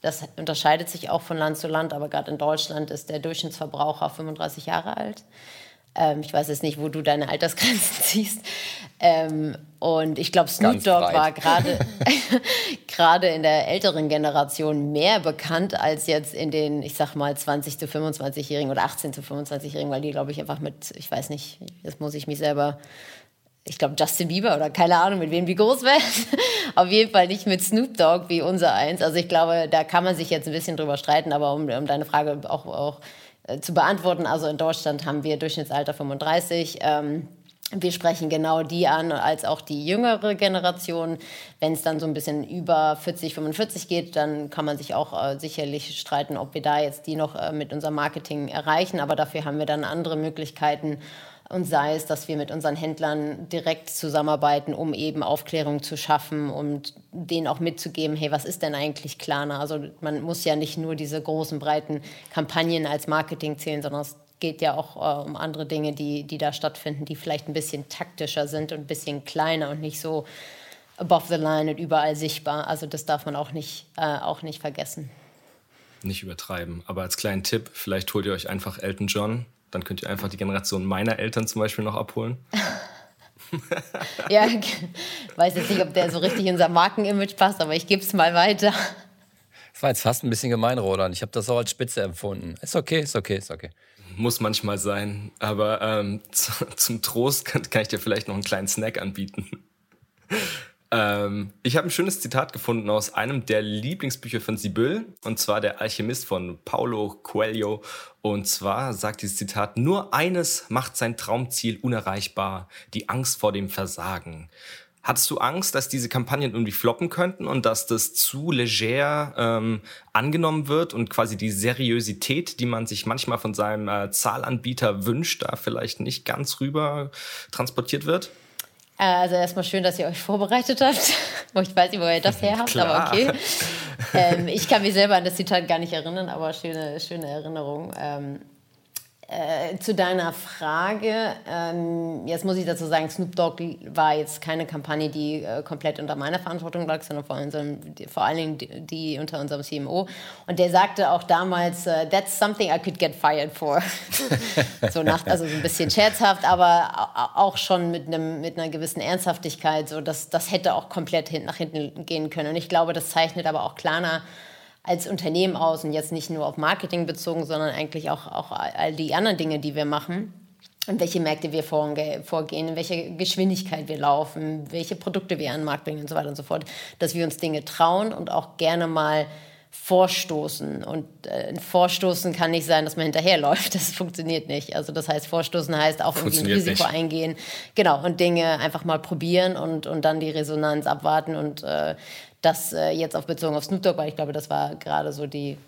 S4: das unterscheidet sich auch von Land zu Land, aber gerade in Deutschland ist der Durchschnittsverbraucher 35 Jahre alt. Ähm, ich weiß jetzt nicht, wo du deine Altersgrenzen ziehst. Ähm, und ich glaube, Snoop Dogg war gerade gerade in der älteren Generation mehr bekannt als jetzt in den, ich sag mal, 20 zu 25-Jährigen oder 18 zu 25-Jährigen, weil die, glaube ich, einfach mit, ich weiß nicht, jetzt muss ich mich selber ich glaube, Justin Bieber oder keine Ahnung, mit wem die groß werden. Auf jeden Fall nicht mit Snoop Dogg wie unser eins. Also ich glaube, da kann man sich jetzt ein bisschen drüber streiten, aber um, um deine Frage auch, auch äh, zu beantworten, also in Deutschland haben wir Durchschnittsalter 35. Ähm, wir sprechen genau die an, als auch die jüngere Generation. Wenn es dann so ein bisschen über 40, 45 geht, dann kann man sich auch äh, sicherlich streiten, ob wir da jetzt die noch äh, mit unserem Marketing erreichen. Aber dafür haben wir dann andere Möglichkeiten. Und sei es, dass wir mit unseren Händlern direkt zusammenarbeiten, um eben Aufklärung zu schaffen und denen auch mitzugeben, hey, was ist denn eigentlich Klarna? Also man muss ja nicht nur diese großen, breiten Kampagnen als Marketing zählen, sondern es geht ja auch äh, um andere Dinge, die, die da stattfinden, die vielleicht ein bisschen taktischer sind und ein bisschen kleiner und nicht so above the line und überall sichtbar. Also das darf man auch nicht, äh, auch nicht vergessen.
S2: Nicht übertreiben. Aber als kleinen Tipp, vielleicht holt ihr euch einfach Elton John dann könnt ihr einfach die Generation meiner Eltern zum Beispiel noch abholen.
S4: ja, ich weiß jetzt nicht, ob der so richtig in unser Markenimage passt, aber ich gebe es mal weiter.
S3: Das war jetzt fast ein bisschen gemein, Roland. Ich habe das auch als Spitze empfunden. Ist okay, ist okay, ist okay.
S2: Muss manchmal sein. Aber ähm, zum Trost kann, kann ich dir vielleicht noch einen kleinen Snack anbieten. Ähm, ich habe ein schönes Zitat gefunden aus einem der Lieblingsbücher von Sibyl, und zwar Der Alchemist von Paulo Coelho. Und zwar sagt dieses Zitat, nur eines macht sein Traumziel unerreichbar, die Angst vor dem Versagen. Hattest du Angst, dass diese Kampagnen irgendwie floppen könnten und dass das zu leger ähm, angenommen wird und quasi die Seriosität, die man sich manchmal von seinem äh, Zahlanbieter wünscht, da vielleicht nicht ganz rüber transportiert wird?
S4: Äh, also erstmal schön, dass ihr euch vorbereitet habt. ich weiß nicht, wo ihr das her habt, aber okay. Ähm, ich kann mich selber an das Zitat gar nicht erinnern, aber schöne, schöne Erinnerung. Ähm, äh, zu deiner Frage, ähm, jetzt muss ich dazu sagen, Snoop Dogg war jetzt keine Kampagne, die äh, komplett unter meiner Verantwortung lag, sondern vor, unserem, vor allen Dingen die, die, unter unserem CMO. Und der sagte auch damals, uh, that's something I could get fired for. so nach, also so ein bisschen scherzhaft, aber auch schon mit, einem, mit einer gewissen Ernsthaftigkeit. So, das, das hätte auch komplett hin, nach hinten gehen können. Und ich glaube, das zeichnet aber auch Klarna als Unternehmen aus und jetzt nicht nur auf Marketing bezogen, sondern eigentlich auch, auch all die anderen Dinge, die wir machen. Und welche Märkte wir vorgehen, in welcher Geschwindigkeit wir laufen, welche Produkte wir an den Markt bringen und so weiter und so fort. Dass wir uns Dinge trauen und auch gerne mal vorstoßen. Und äh, vorstoßen kann nicht sein, dass man hinterherläuft. Das funktioniert nicht. Also das heißt, vorstoßen heißt auch irgendwie ein Risiko nicht. eingehen. Genau, und Dinge einfach mal probieren und, und dann die Resonanz abwarten und äh, das äh, jetzt auf bezogen auf Snoop Dogg, weil ich glaube, das war gerade so die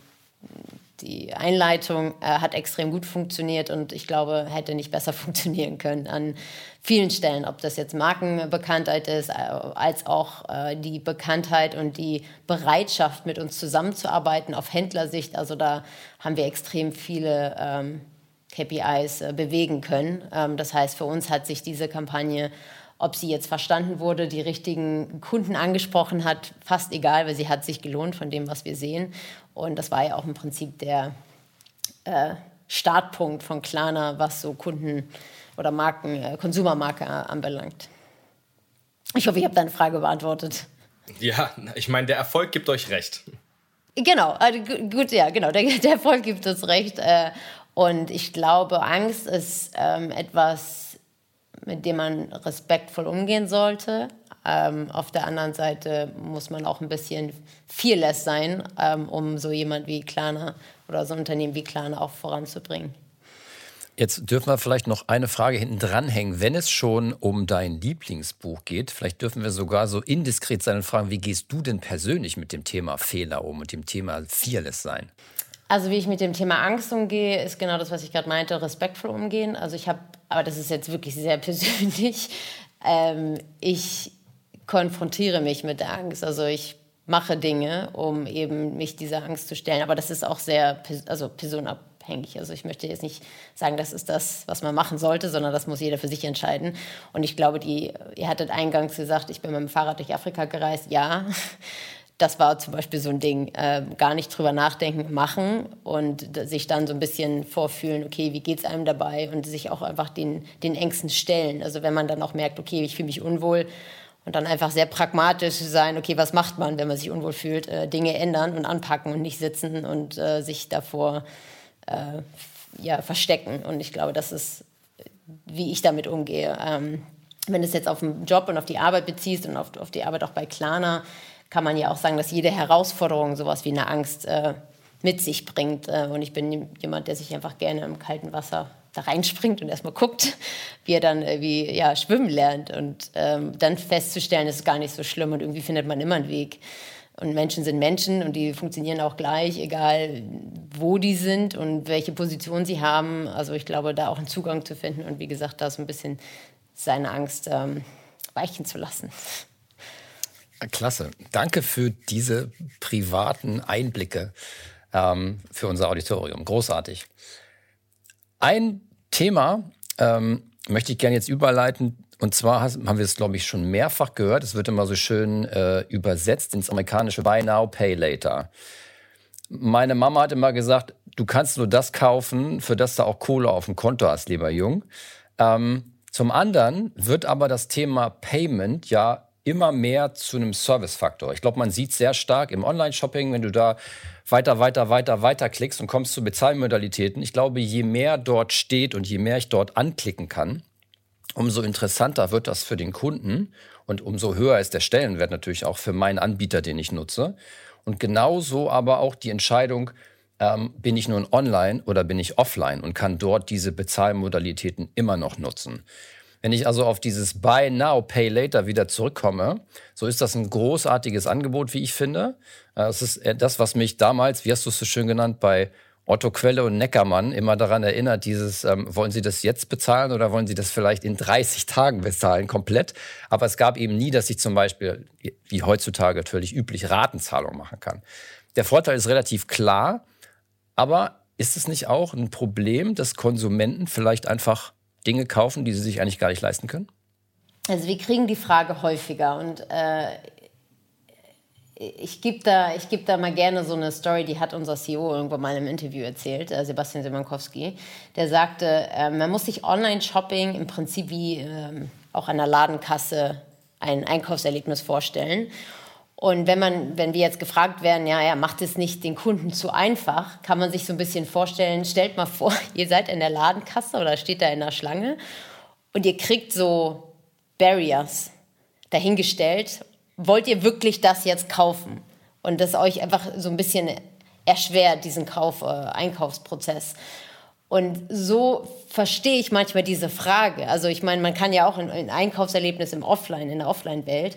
S4: die Einleitung äh, hat extrem gut funktioniert und ich glaube, hätte nicht besser funktionieren können an vielen Stellen, ob das jetzt Markenbekanntheit ist, äh, als auch äh, die Bekanntheit und die Bereitschaft, mit uns zusammenzuarbeiten auf Händlersicht. Also da haben wir extrem viele ähm, KPIs äh, bewegen können. Ähm, das heißt, für uns hat sich diese Kampagne ob sie jetzt verstanden wurde, die richtigen Kunden angesprochen hat, fast egal, weil sie hat sich gelohnt von dem, was wir sehen. Und das war ja auch im Prinzip der äh, Startpunkt von Klarna, was so Kunden oder Marken, äh, Konsumermarke anbelangt. Ich hoffe, ich habe deine Frage beantwortet.
S2: Ja, ich meine, der Erfolg gibt euch recht.
S4: Genau, also gut, ja, genau, der, der Erfolg gibt uns recht. Äh, und ich glaube, Angst ist ähm, etwas, mit dem man respektvoll umgehen sollte. Ähm, auf der anderen Seite muss man auch ein bisschen fearless sein, ähm, um so jemand wie Klarna oder so ein Unternehmen wie Klarna auch voranzubringen.
S3: Jetzt dürfen wir vielleicht noch eine Frage hinten dranhängen. Wenn es schon um dein Lieblingsbuch geht, vielleicht dürfen wir sogar so indiskret sein und fragen, wie gehst du denn persönlich mit dem Thema Fehler um und dem Thema Fearless sein?
S4: Also wie ich mit dem Thema Angst umgehe, ist genau das, was ich gerade meinte, respektvoll umgehen. Also ich habe aber das ist jetzt wirklich sehr persönlich, ähm, ich konfrontiere mich mit der Angst. Also ich mache Dinge, um eben mich dieser Angst zu stellen. Aber das ist auch sehr also personabhängig. Also ich möchte jetzt nicht sagen, das ist das, was man machen sollte, sondern das muss jeder für sich entscheiden. Und ich glaube, die, ihr hattet eingangs gesagt, ich bin mit dem Fahrrad durch Afrika gereist. Ja, das war zum Beispiel so ein Ding, äh, gar nicht drüber nachdenken, machen und sich dann so ein bisschen vorfühlen, okay, wie geht es einem dabei und sich auch einfach den, den Ängsten stellen. Also wenn man dann auch merkt, okay, ich fühle mich unwohl und dann einfach sehr pragmatisch sein, okay, was macht man, wenn man sich unwohl fühlt, äh, Dinge ändern und anpacken und nicht sitzen und äh, sich davor äh, ja, verstecken. Und ich glaube, das ist, wie ich damit umgehe. Ähm, wenn du es jetzt auf den Job und auf die Arbeit beziehst und auf, auf die Arbeit auch bei Klarna, kann man ja auch sagen, dass jede Herausforderung sowas wie eine Angst äh, mit sich bringt. Äh, und ich bin jemand, der sich einfach gerne im kalten Wasser da reinspringt und erstmal guckt, wie er dann irgendwie ja, schwimmen lernt. Und ähm, dann festzustellen, es ist gar nicht so schlimm und irgendwie findet man immer einen Weg. Und Menschen sind Menschen und die funktionieren auch gleich, egal wo die sind und welche Position sie haben. Also ich glaube, da auch einen Zugang zu finden und wie gesagt, da so ein bisschen seine Angst ähm, weichen zu lassen.
S3: Klasse. Danke für diese privaten Einblicke ähm, für unser Auditorium. Großartig. Ein Thema ähm, möchte ich gerne jetzt überleiten. Und zwar haben wir es, glaube ich, schon mehrfach gehört. Es wird immer so schön äh, übersetzt ins amerikanische Buy Now, Pay Later. Meine Mama hat immer gesagt, du kannst nur das kaufen, für das du auch Kohle auf dem Konto hast, lieber Jung. Ähm, zum anderen wird aber das Thema Payment ja immer mehr zu einem Service-Faktor. Ich glaube, man sieht sehr stark im Online-Shopping, wenn du da weiter, weiter, weiter, weiter klickst und kommst zu Bezahlmodalitäten. Ich glaube, je mehr dort steht und je mehr ich dort anklicken kann, umso interessanter wird das für den Kunden und umso höher ist der Stellenwert natürlich auch für meinen Anbieter, den ich nutze. Und genauso aber auch die Entscheidung, ähm, bin ich nun online oder bin ich offline und kann dort diese Bezahlmodalitäten immer noch nutzen. Wenn ich also auf dieses Buy Now, Pay Later wieder zurückkomme, so ist das ein großartiges Angebot, wie ich finde. Das ist äh, das, was mich damals, wie hast du es so schön genannt, bei Otto Quelle und Neckermann immer daran erinnert, dieses, ähm, wollen Sie das jetzt bezahlen oder wollen Sie das vielleicht in 30 Tagen bezahlen, komplett? Aber es gab eben nie, dass ich zum Beispiel, wie heutzutage natürlich üblich, Ratenzahlung machen kann. Der Vorteil ist relativ klar, aber ist es nicht auch ein Problem, dass Konsumenten vielleicht einfach Dinge kaufen, die sie sich eigentlich gar nicht leisten können?
S4: Also wir kriegen die Frage häufiger und äh, ich gebe da, geb da mal gerne so eine Story, die hat unser CEO irgendwann mal im Interview erzählt, äh, Sebastian Simankowski. Der sagte, äh, man muss sich Online-Shopping im Prinzip wie äh, auch an der Ladenkasse ein Einkaufserlebnis vorstellen. Und wenn man, wenn wir jetzt gefragt werden, ja, ja, macht es nicht den Kunden zu einfach, kann man sich so ein bisschen vorstellen, stellt mal vor, ihr seid in der Ladenkasse oder steht da in der Schlange und ihr kriegt so Barriers dahingestellt. Wollt ihr wirklich das jetzt kaufen? Und das euch einfach so ein bisschen erschwert, diesen Kauf, äh, Einkaufsprozess. Und so verstehe ich manchmal diese Frage. Also ich meine, man kann ja auch ein, ein Einkaufserlebnis im Offline, in der Offline-Welt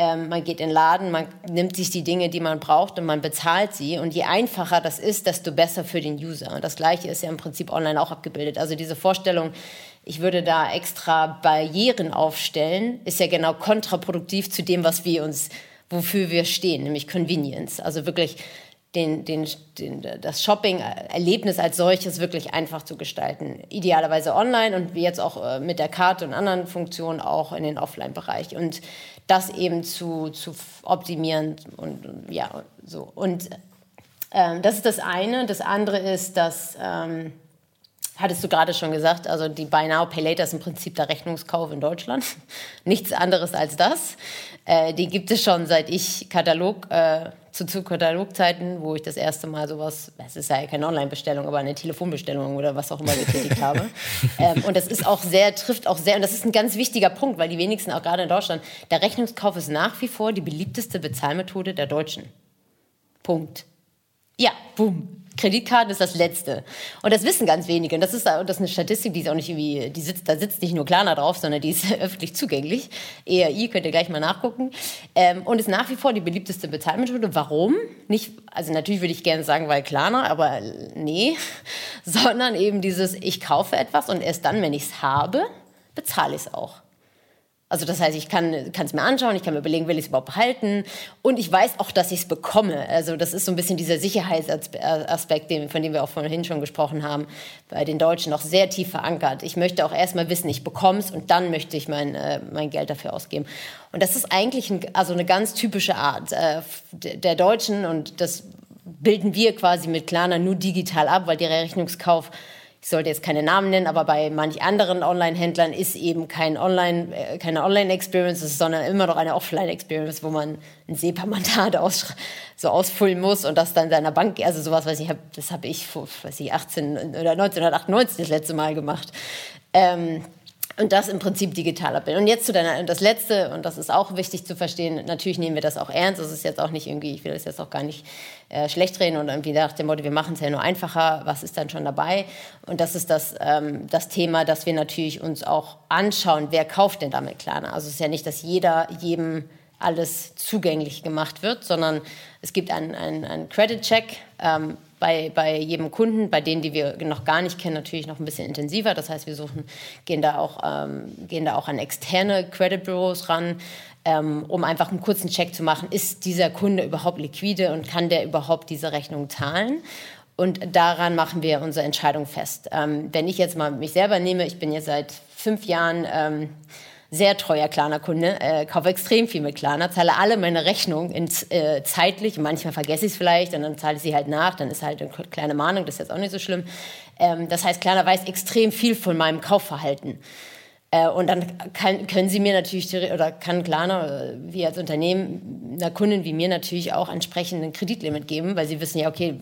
S4: Ähm, man geht in den Laden, man nimmt sich die Dinge, die man braucht und man bezahlt sie. Und je einfacher das ist, desto besser für den User. Und das Gleiche ist ja im Prinzip online auch abgebildet. Also diese Vorstellung, ich würde da extra Barrieren aufstellen, ist ja genau kontraproduktiv zu dem, was wir uns, wofür wir stehen, nämlich Convenience. Also wirklich den, den, den, das Shopping-Erlebnis als solches wirklich einfach zu gestalten. Idealerweise online und jetzt auch äh, mit der Karte und anderen Funktionen auch in den Offline-Bereich. Und das eben zu, zu optimieren und, ja, so. Und ähm, das ist das eine. Das andere ist, dass, ähm, hattest du gerade schon gesagt, also die Buy Now, Pay Later ist im Prinzip der Rechnungskauf in Deutschland. Nichts anderes als das. Äh, die gibt es schon seit ich Katalog äh, zu, zu Katalogzeiten, wo ich das erste Mal sowas, es ist ja keine Online-Bestellung, aber eine Telefonbestellung oder was auch immer getätigt habe. Ähm, und das ist auch sehr, trifft auch sehr, und das ist ein ganz wichtiger Punkt, weil die wenigsten, auch gerade in Deutschland, der Rechnungskauf ist nach wie vor die beliebteste Bezahlmethode der Deutschen. Punkt. Ja, boom. Kreditkarten ist das Letzte. Und das wissen ganz wenige. Und das ist, das ist eine Statistik, die ist auch nicht irgendwie, die sitzt, da sitzt nicht nur Klarna drauf, sondern die ist öffentlich zugänglich. ERI könnt ihr gleich mal nachgucken. Ähm, und ist nach wie vor die beliebteste Bezahlmethode. Warum? Nicht, also natürlich würde ich gerne sagen, weil Klarna, aber nee. Sondern eben dieses, ich kaufe etwas und erst dann, wenn ich es habe, bezahle ich es auch. Also das heißt, ich kann es mir anschauen, ich kann mir überlegen, will ich es überhaupt behalten und ich weiß auch, dass ich es bekomme. Also das ist so ein bisschen dieser Sicherheitsaspekt, von dem wir auch vorhin schon gesprochen haben, bei den Deutschen noch sehr tief verankert. Ich möchte auch erstmal wissen, ich bekomme es und dann möchte ich mein, äh, mein Geld dafür ausgeben. Und das ist eigentlich ein, also eine ganz typische Art äh, der Deutschen und das bilden wir quasi mit Klarna nur digital ab, weil der Rechnungskauf ich sollte jetzt keine Namen nennen, aber bei manch anderen Online-Händlern ist eben kein Online, äh, keine Online-Experience, sondern immer noch eine Offline-Experience, wo man ein SEPA-Mandat so ausfüllen muss und das dann seiner Bank, also sowas, weiß ich, das habe ich weiß ich, 18 oder 1998 das letzte Mal gemacht. Ähm, und das im Prinzip digital abbilden. Und jetzt zu deiner, das Letzte, und das ist auch wichtig zu verstehen, natürlich nehmen wir das auch ernst. Das ist jetzt auch nicht irgendwie, ich will das jetzt auch gar nicht äh, schlecht reden und irgendwie nach dem Motto, wir machen es ja nur einfacher, was ist dann schon dabei? Und das ist das, ähm, das Thema, dass wir natürlich uns auch anschauen, wer kauft denn damit Klarna. Also es ist ja nicht, dass jeder jedem alles zugänglich gemacht wird, sondern es gibt einen, einen, einen Credit-Check, ähm, bei, bei jedem Kunden, bei denen, die wir noch gar nicht kennen, natürlich noch ein bisschen intensiver. Das heißt, wir suchen, gehen da auch, ähm, gehen da auch an externe Credit Bureaus ran, ähm, um einfach einen kurzen Check zu machen, ist dieser Kunde überhaupt liquide und kann der überhaupt diese Rechnung zahlen? Und daran machen wir unsere Entscheidung fest. Ähm, wenn ich jetzt mal mich selber nehme, ich bin jetzt seit fünf Jahren ähm, sehr treuer Klarna-Kunde, äh, kaufe extrem viel mit Klarna, zahle alle meine Rechnungen in, äh, zeitlich, manchmal vergesse ich es vielleicht und dann zahle ich sie halt nach, dann ist halt eine kleine Mahnung, das ist jetzt auch nicht so schlimm. Ähm, das heißt, Klarna weiß extrem viel von meinem Kaufverhalten. Äh, und dann kann, können sie mir natürlich, oder kann Klarna, äh, wie als Unternehmen, einer Kundin wie mir natürlich auch entsprechend ein Kreditlimit geben, weil sie wissen ja, okay,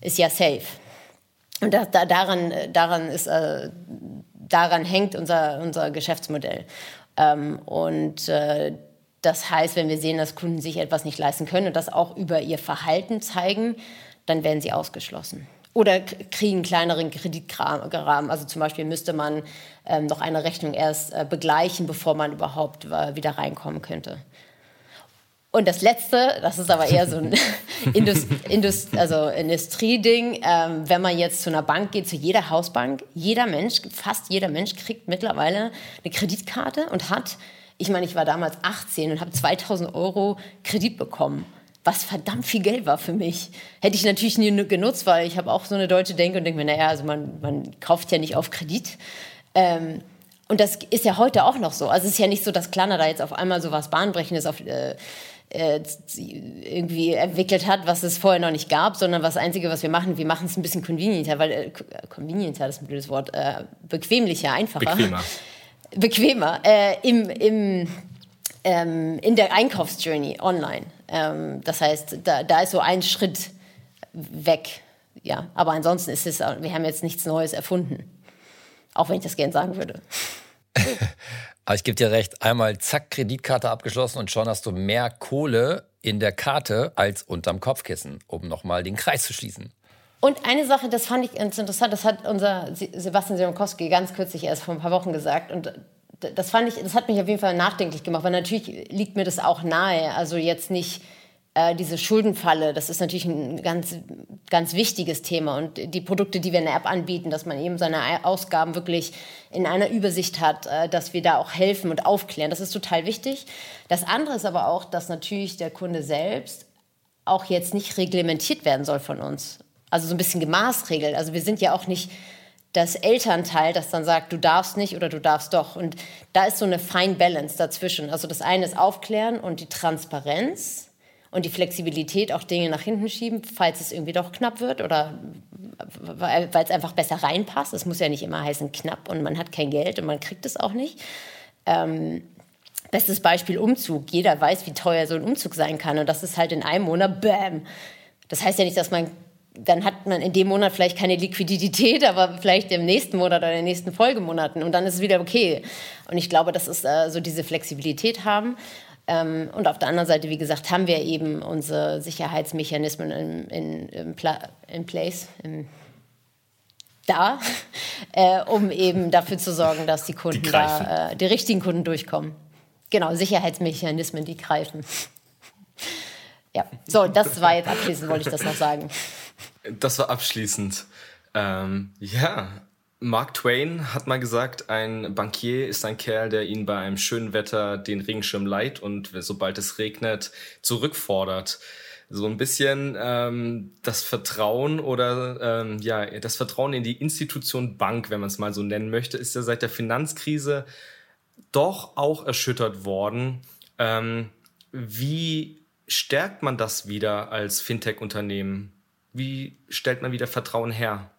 S4: ist ja safe. Und da, da, daran, daran ist, äh, daran hängt unser, unser Geschäftsmodell. Ähm, und äh, das heißt, wenn wir sehen, dass Kunden sich etwas nicht leisten können und das auch über ihr Verhalten zeigen, dann werden sie ausgeschlossen. Oder kriegen kleineren Kreditrahmen. Also zum Beispiel müsste man ähm, noch eine Rechnung erst äh, begleichen, bevor man überhaupt äh, wieder reinkommen könnte. Und das Letzte, das ist aber eher so ein Indust Indust also Industrieding, ähm, wenn man jetzt zu einer Bank geht, zu jeder Hausbank, jeder Mensch, fast jeder Mensch kriegt mittlerweile eine Kreditkarte und hat, ich meine, ich war damals 18 und habe 2000 Euro Kredit bekommen was verdammt viel Geld war für mich. Hätte ich natürlich nie genutzt, weil ich habe auch so eine deutsche Denke und denke mir, naja, also man, man kauft ja nicht auf Kredit. Ähm, und das ist ja heute auch noch so. Also es ist ja nicht so, dass Klarna da jetzt auf einmal so was Bahnbrechendes auf, äh, äh, irgendwie entwickelt hat, was es vorher noch nicht gab, sondern das Einzige, was wir machen, wir machen es ein bisschen convenienter, weil äh, convenienter, das ist ein blödes Wort, äh, bequemlicher, einfacher.
S2: Bequemer.
S4: Bequemer. Äh, im, im, ähm, in der Einkaufsjourney online. Ähm, das heißt, da, da ist so ein Schritt weg. Ja, aber ansonsten ist es, wir haben jetzt nichts Neues erfunden. Auch wenn ich das gern sagen würde.
S3: Aber ich gebe dir recht, einmal zack, Kreditkarte abgeschlossen und schon hast du mehr Kohle in der Karte als unterm Kopfkissen, um nochmal den Kreis zu schließen.
S4: Und eine Sache, das fand ich ganz interessant, das hat unser Sebastian Sironkowski ganz kürzlich erst vor ein paar Wochen gesagt. Und das fand ich, das hat mich auf jeden Fall nachdenklich gemacht, weil natürlich liegt mir das auch nahe. Also jetzt nicht äh, diese Schuldenfalle, das ist natürlich ein ganz, ganz wichtiges Thema. Und die Produkte, die wir in der App anbieten, dass man eben seine Ausgaben wirklich in einer Übersicht hat, äh, dass wir da auch helfen und aufklären, das ist total wichtig. Das andere ist aber auch, dass natürlich der Kunde selbst auch jetzt nicht reglementiert werden soll von uns. Also so ein bisschen gemaßregelt. Also wir sind ja auch nicht das Elternteil, das dann sagt, du darfst nicht oder du darfst doch. Und da ist so eine Fine Balance dazwischen. Also das eine ist Aufklären und die Transparenz und die Flexibilität, auch Dinge nach hinten schieben, falls es irgendwie doch knapp wird oder weil es einfach besser reinpasst. Es muss ja nicht immer heißen knapp und man hat kein Geld und man kriegt es auch nicht. Ähm, bestes Beispiel Umzug. Jeder weiß, wie teuer so ein Umzug sein kann und das ist halt in einem Monat, bam. Das heißt ja nicht, dass man dann hat man in dem Monat vielleicht keine Liquidität, aber vielleicht im nächsten Monat oder in den nächsten Folgemonaten und dann ist es wieder okay. Und ich glaube, das ist äh, so diese Flexibilität haben. Ähm, und auf der anderen Seite, wie gesagt, haben wir eben unsere Sicherheitsmechanismen in, in, in, Pla in place, in, da, äh, um eben dafür zu sorgen, dass die Kunden die da, äh, die richtigen Kunden durchkommen. Genau, Sicherheitsmechanismen, die greifen. Ja, so, das war jetzt abschließend, wollte ich das noch sagen.
S2: Das war abschließend. Ähm, ja, Mark Twain hat mal gesagt, ein Bankier ist ein Kerl, der ihn bei einem schönen Wetter den Regenschirm leiht und sobald es regnet, zurückfordert. So ein bisschen ähm, das Vertrauen oder ähm, ja, das Vertrauen in die Institution Bank, wenn man es mal so nennen möchte, ist ja seit der Finanzkrise doch auch erschüttert worden. Ähm, wie stärkt man das wieder als Fintech-Unternehmen? Wie stellt man wieder Vertrauen her?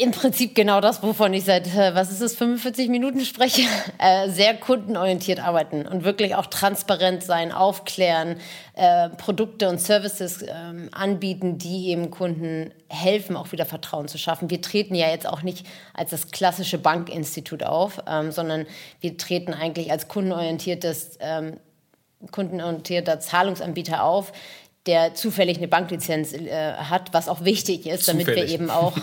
S4: Im Prinzip genau das, wovon ich seit, äh, was ist es, 45 Minuten spreche. Äh, sehr kundenorientiert arbeiten und wirklich auch transparent sein, aufklären, äh, Produkte und Services äh, anbieten, die eben Kunden helfen, auch wieder Vertrauen zu schaffen. Wir treten ja jetzt auch nicht als das klassische Bankinstitut auf, ähm, sondern wir treten eigentlich als kundenorientiertes ähm, kundenorientierter Zahlungsanbieter auf, der zufällig eine Banklizenz äh, hat, was auch wichtig ist, damit zufällig. wir eben auch,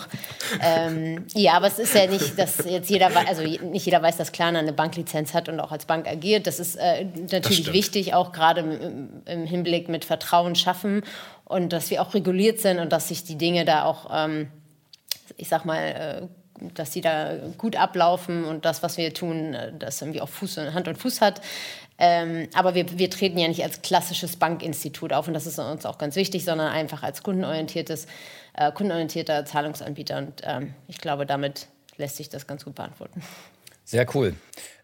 S4: ähm, ja, aber es ist ja nicht, dass jetzt jeder, also nicht jeder weiß, dass Klarna eine Banklizenz hat und auch als Bank agiert. Das ist äh, natürlich das wichtig, auch gerade im, im, Hinblick mit Vertrauen schaffen und dass wir auch reguliert sind und dass sich die Dinge da auch, ähm, ich sag mal, äh, dass sie da gut ablaufen und das, was wir tun, äh, das irgendwie auch Fuß, Hand und Fuß hat. Ähm, aber wir, wir treten ja nicht als klassisches Bankinstitut auf und das ist uns auch ganz wichtig, sondern einfach als kundenorientiertes, äh, kundenorientierter Zahlungsanbieter. Und ähm, ich glaube, damit lässt sich das ganz gut beantworten.
S3: Sehr cool.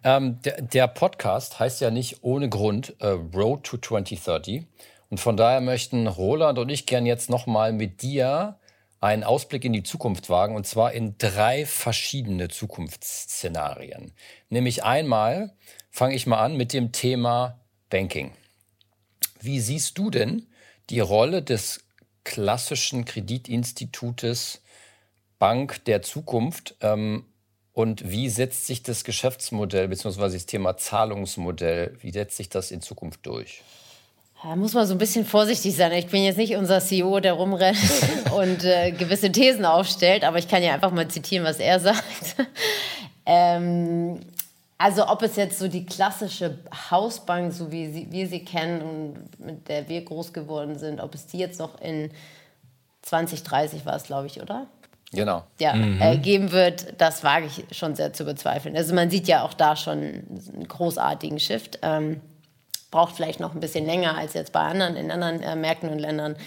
S3: Ähm, der, der, Podcast heißt ja nicht ohne Grund äh, Road to 2030. Und von daher möchten Roland und ich gern jetzt nochmal mit dir einen Ausblick in die Zukunft wagen, und zwar in drei verschiedene Zukunftsszenarien. Nämlich einmal fange ich mal an mit dem Thema Banking. Wie siehst du denn die Rolle des klassischen Kreditinstitutes Bank der Zukunft ähm, und wie setzt sich das Geschäftsmodell bzw. das Thema Zahlungsmodell, wie setzt sich das in Zukunft durch?
S4: Da muss man so ein bisschen vorsichtig sein. Ich bin jetzt nicht unser CEO, der rumrennt und äh, gewisse Thesen aufstellt, aber ich kann ja einfach mal zitieren, was er sagt. ähm, also ob es jetzt so die klassische Hausbank, so wie sie, wir sie kennen und mit der wir groß geworden sind, ob es die jetzt noch in 2030 war es, glaube ich, oder?
S3: Genau.
S4: Ja, mhm. äh, geben wird, das wage ich schon sehr zu bezweifeln. Also man sieht ja auch da schon einen großartigen Shift. Ähm, braucht vielleicht noch ein bisschen länger als jetzt bei anderen, in anderen äh, Märkten und Ländern.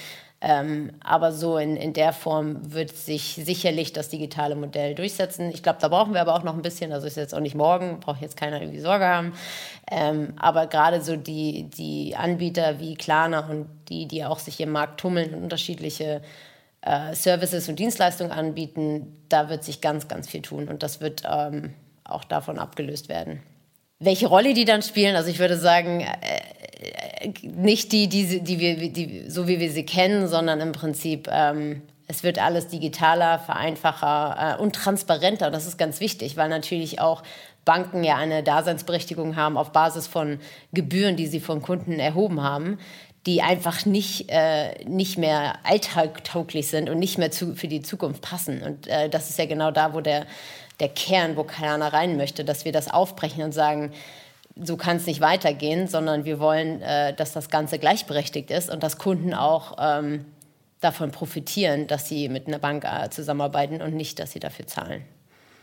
S4: Ähm, aber so in, in der Form wird sich sicherlich das digitale Modell durchsetzen. Ich glaube, da brauchen wir aber auch noch ein bisschen. Also ist jetzt auch nicht morgen, braucht jetzt keiner irgendwie Sorge haben. Ähm, aber gerade so die, die Anbieter wie Klarna und die, die auch sich im Markt tummeln und unterschiedliche äh, Services und Dienstleistungen anbieten, da wird sich ganz, ganz viel tun. Und das wird ähm, auch davon abgelöst werden. Welche Rolle die dann spielen, also ich würde sagen, äh, nicht die, die, die wir, die, so wie wir sie kennen, sondern im Prinzip, ähm, es wird alles digitaler, vereinfacher äh, und transparenter. Das ist ganz wichtig, weil natürlich auch Banken ja eine Daseinsberechtigung haben auf Basis von Gebühren, die sie von Kunden erhoben haben, die einfach nicht, äh, nicht mehr alltagtauglich sind und nicht mehr zu, für die Zukunft passen. Und äh, das ist ja genau da, wo der der Kern, wo keiner rein möchte, dass wir das aufbrechen und sagen, so kann es nicht weitergehen, sondern wir wollen, äh, dass das Ganze gleichberechtigt ist und dass Kunden auch ähm, davon profitieren, dass sie mit einer Bank äh, zusammenarbeiten und nicht, dass sie dafür zahlen.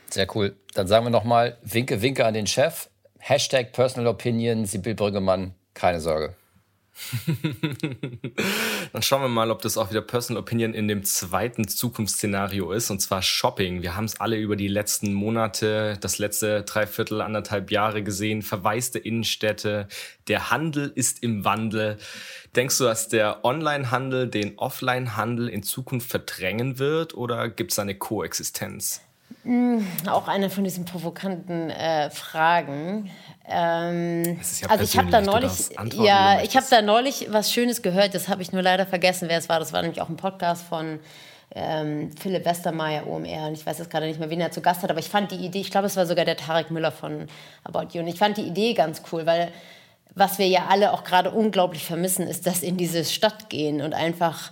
S3: Sehr cool. Dann sagen wir nochmal Winke, Winke an den Chef. Hashtag Personal Opinion, Sibyl Brüggemann, keine Sorge.
S2: Dann schauen wir mal, ob das auch wieder Personal Opinion in dem zweiten Zukunftsszenario ist, und zwar Shopping. Wir haben es alle über die letzten Monate, das letzte Dreiviertel, anderthalb Jahre gesehen. Verwaiste Innenstädte. Der Handel ist im Wandel. Denkst du, dass der Online-Handel den Offline-Handel in Zukunft verdrängen wird oder gibt es eine Koexistenz?
S4: Hm, auch eine von diesen provokanten äh, Fragen. Ähm, ja also ich habe da neulich, ja, ich habe da neulich was Schönes gehört. Das habe ich nur leider vergessen, wer es war. Das war nämlich auch ein Podcast von ähm, Philipp Westermeier, OMR. Und ich weiß jetzt gerade nicht mehr, wen er zu Gast hat. Aber ich fand die Idee, ich glaube, es war sogar der Tarek Müller von About You. Und ich fand die Idee ganz cool, weil was wir ja alle auch gerade unglaublich vermissen, ist, dass in diese Stadt gehen und einfach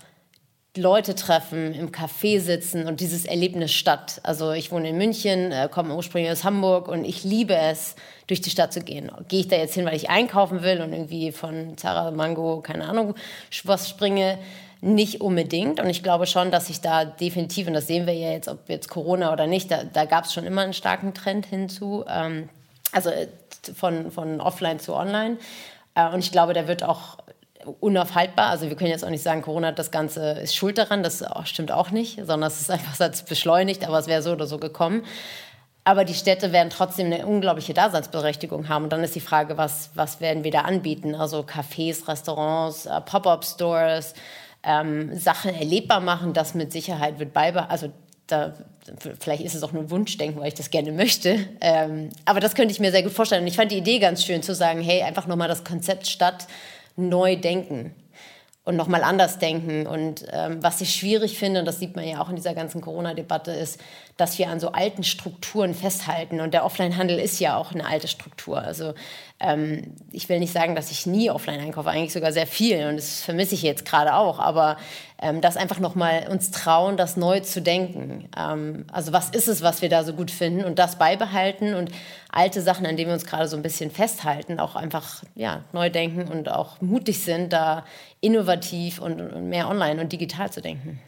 S4: Leute treffen, im Café sitzen und dieses Erlebnis Stadt. Also ich wohne in München, äh, komme ursprünglich aus Hamburg und ich liebe es, durch die Stadt zu gehen. Gehe ich da jetzt hin, weil ich einkaufen will und irgendwie von Zara Mango, keine Ahnung, was springe? Nicht unbedingt. Und ich glaube schon, dass sich da definitiv, und das sehen wir ja jetzt, ob jetzt Corona oder nicht, da, da gab es schon immer einen starken Trend hinzu. Ähm, also äh, von, von offline zu online. Äh, und ich glaube, der wird auch unaufhaltbar. Also wir können jetzt auch nicht sagen, Corona hat das Ganze ist schuld daran. Das stimmt auch nicht, sondern es ist einfach es beschleunigt, aber es wäre so oder so gekommen. Aber die Städte werden trotzdem eine unglaubliche Daseinsberechtigung haben. Und dann ist die Frage, was, was werden wir da anbieten? Also Cafés, Restaurants, äh, Pop-up-Stores, ähm, Sachen erlebbar machen, das mit Sicherheit wird beibehalten. Also da, vielleicht ist es auch nur Wunschdenken, weil ich das gerne möchte. Ähm, aber das könnte ich mir sehr gut vorstellen. Und ich fand die Idee ganz schön zu sagen, hey, einfach nochmal das Konzept Stadt neu denken und nochmal anders denken. Und ähm, was ich schwierig finde, und das sieht man ja auch in dieser ganzen Corona-Debatte, ist, dass wir an so alten Strukturen festhalten. Und der Offline-Handel ist ja auch eine alte Struktur. Also ähm, ich will nicht sagen, dass ich nie offline einkaufe, eigentlich sogar sehr viel. Und das vermisse ich jetzt gerade auch. Aber ähm, das einfach nochmal uns trauen, das neu zu denken. Ähm, also was ist es, was wir da so gut finden und das beibehalten und alte Sachen, an denen wir uns gerade so ein bisschen festhalten, auch einfach ja, neu denken und auch mutig sind, da innovativ und, und mehr online und digital zu denken.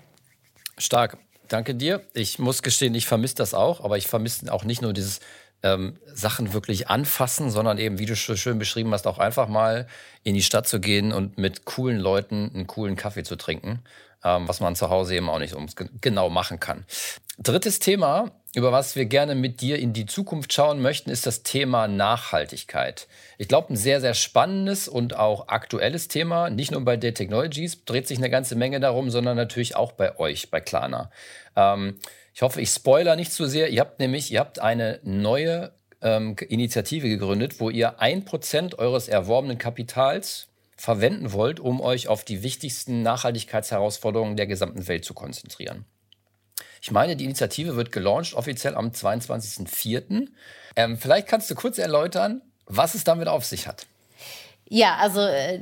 S3: Stark. Danke dir. Ich muss gestehen, ich vermisse das auch, aber ich vermisse auch nicht nur dieses ähm, Sachen wirklich anfassen, sondern eben, wie du so schön beschrieben hast, auch einfach mal in die Stadt zu gehen und mit coolen Leuten einen coolen Kaffee zu trinken, ähm, was man zu Hause eben auch nicht genau machen kann. Drittes Thema, über was wir gerne mit dir in die Zukunft schauen möchten, ist das Thema Nachhaltigkeit. Ich glaube, ein sehr, sehr spannendes und auch aktuelles Thema. Nicht nur bei Data Technologies dreht sich eine ganze Menge darum, sondern natürlich auch bei euch, bei Klarna. Ähm, ich hoffe, ich spoiler nicht zu sehr. Ihr habt nämlich, ihr habt eine neue ähm, Initiative gegründet, wo ihr ein Prozent eures erworbenen Kapitals verwenden wollt, um euch auf die wichtigsten Nachhaltigkeitsherausforderungen der gesamten Welt zu konzentrieren. Ich meine, die Initiative wird gelauncht offiziell am 22.04. Ähm, vielleicht kannst du kurz erläutern, was es damit auf sich hat.
S4: Ja, also äh,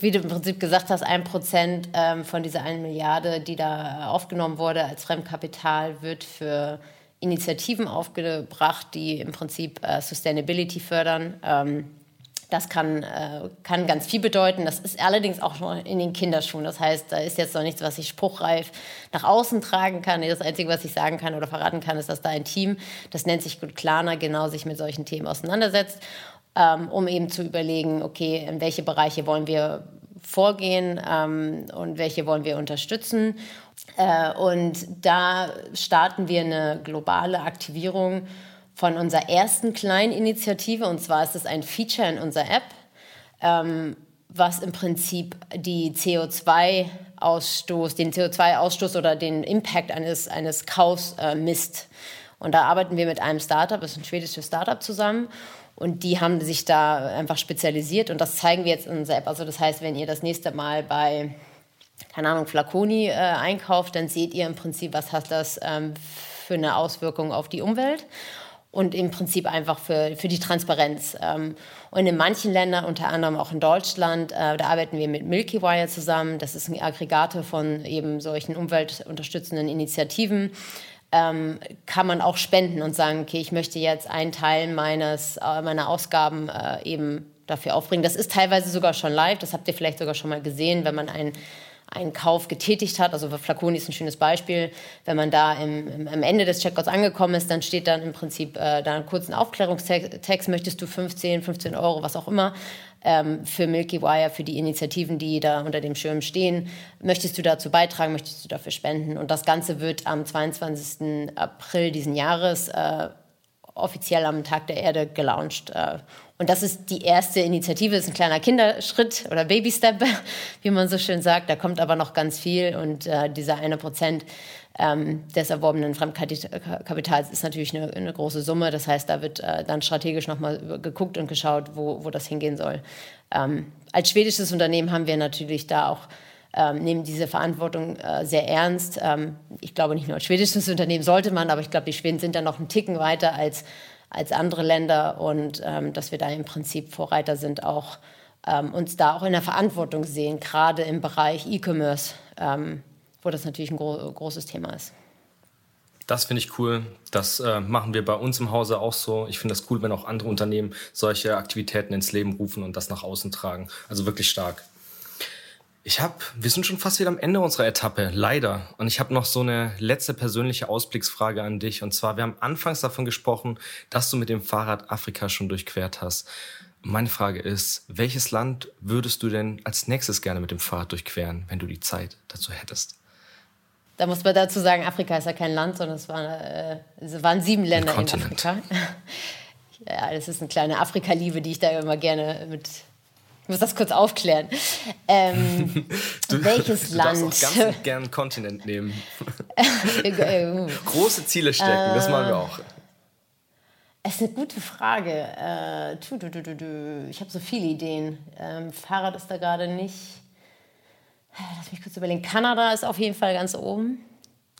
S4: wie du im Prinzip gesagt hast, ein Prozent ähm, von dieser einen Milliarde, die da aufgenommen wurde als Fremdkapital, wird für Initiativen aufgebracht, die im Prinzip äh, Sustainability fördern. Das kann, äh, kann ganz viel bedeuten. Das ist allerdings auch schon in den Kinderschuhen. Das heißt, da ist jetzt noch nichts, was ich spruchreif nach außen tragen kann. Das Einzige, was ich sagen kann oder verraten kann, ist, dass da ein Team, das nennt sich Good Klarna, genau sich mit solchen Themen auseinandersetzt, ähm, um eben zu überlegen, okay, in welche Bereiche wollen wir vorgehen ähm, und welche wollen wir unterstützen. Äh, und da starten wir eine globale Aktivierung von unserer ersten kleinen Initiative. Und zwar ist es ein Feature in unserer App, ähm, was im Prinzip die CO2-Ausstoß, den CO2-Ausstoß oder den Impact eines, eines Kaufs äh, misst. Und da arbeiten wir mit einem Startup, das ist ein schwedisches Startup zusammen. Und die haben sich da einfach spezialisiert und das zeigen wir jetzt in unserer App. Also das heißt, wenn ihr das nächste Mal bei, keine Ahnung, Flaconi äh, einkauft, dann seht ihr im Prinzip, was hat das ähm, für eine Auswirkung auf die Umwelt und im Prinzip einfach für, für die Transparenz. Ähm, und in manchen Ländern, unter anderem auch in Deutschland, äh, da arbeiten wir mit Milky Wire zusammen. Das ist ein Aggregator von eben solchen umweltunterstützenden Initiativen. ähm, kann man auch spenden und sagen, okay, ich möchte jetzt einen Teil meines, äh, meiner Ausgaben äh, eben dafür aufbringen. Das ist teilweise sogar schon live, das habt ihr vielleicht sogar schon mal gesehen, wenn man ein einen Kauf getätigt hat. Also Flaconi ist ein schönes Beispiel. Wenn man da im, im, am Ende des Checkouts angekommen ist, dann steht dann im Prinzip äh, da einen kurzen Aufklärungstext, möchtest du 15, 15 Euro, was auch immer, ähm, für Milky Wire, für die Initiativen, die da unter dem Schirm stehen. Möchtest du dazu beitragen, möchtest du dafür spenden? Und das Ganze wird am 22. April diesen Jahres äh, offiziell am Tag der Erde gelauncht. Äh, und das ist die erste Initiative, das ist ein kleiner Kinderschritt oder Baby-Step, wie man so schön sagt. Da kommt aber noch ganz viel und äh, dieser eine Prozent ähm, des erworbenen Fremdkapitals ist natürlich eine, eine, große Summe. Das heißt, da wird äh, dann strategisch nochmal geguckt und geschaut, wo, wo das hingehen soll. Ähm, als schwedisches Unternehmen haben wir natürlich da auch ähm, nehmen diese Verantwortung äh, sehr ernst. Ähm, ich glaube, nicht nur als schwedisches Unternehmen sollte man, aber ich glaube, die Schweden sind da noch einen Ticken weiter als als andere Länder und ähm, dass wir da im Prinzip Vorreiter sind, auch ähm, uns da auch in der Verantwortung sehen, gerade im Bereich E-Commerce, ähm, wo das natürlich ein gro großes Thema ist.
S2: Das finde ich cool. Das äh, machen wir bei uns im Hause auch so. Ich finde das cool, wenn auch andere Unternehmen solche Aktivitäten ins Leben rufen und das nach außen tragen. Also wirklich stark. Ich habe, wir sind schon fast wieder am Ende unserer Etappe, leider. Und ich habe noch so eine letzte persönliche Ausblicksfrage an dich. Und zwar, wir haben anfangs davon gesprochen, dass du mit dem Fahrrad Afrika schon durchquert hast. Meine Frage ist, welches Land würdest du denn als nächstes gerne mit dem Fahrrad durchqueren, wenn du die Zeit dazu hättest?
S4: Da muss man dazu sagen, Afrika ist ja kein Land, sondern es, war, äh, es waren sieben Länder in Afrika. Ja, das ist eine kleine Afrika-Liebe, die ich da immer gerne mit ich muss das kurz aufklären. Ähm,
S2: du, welches du Land? Du darfst auch ganz gern einen Kontinent nehmen. Große Ziele stecken, das machen wir auch.
S4: Es ist eine gute Frage. Äh, ich habe so viele Ideen. Ähm, Fahrrad ist da gerade nicht. Lass mich kurz überlegen. Kanada ist auf jeden Fall ganz oben.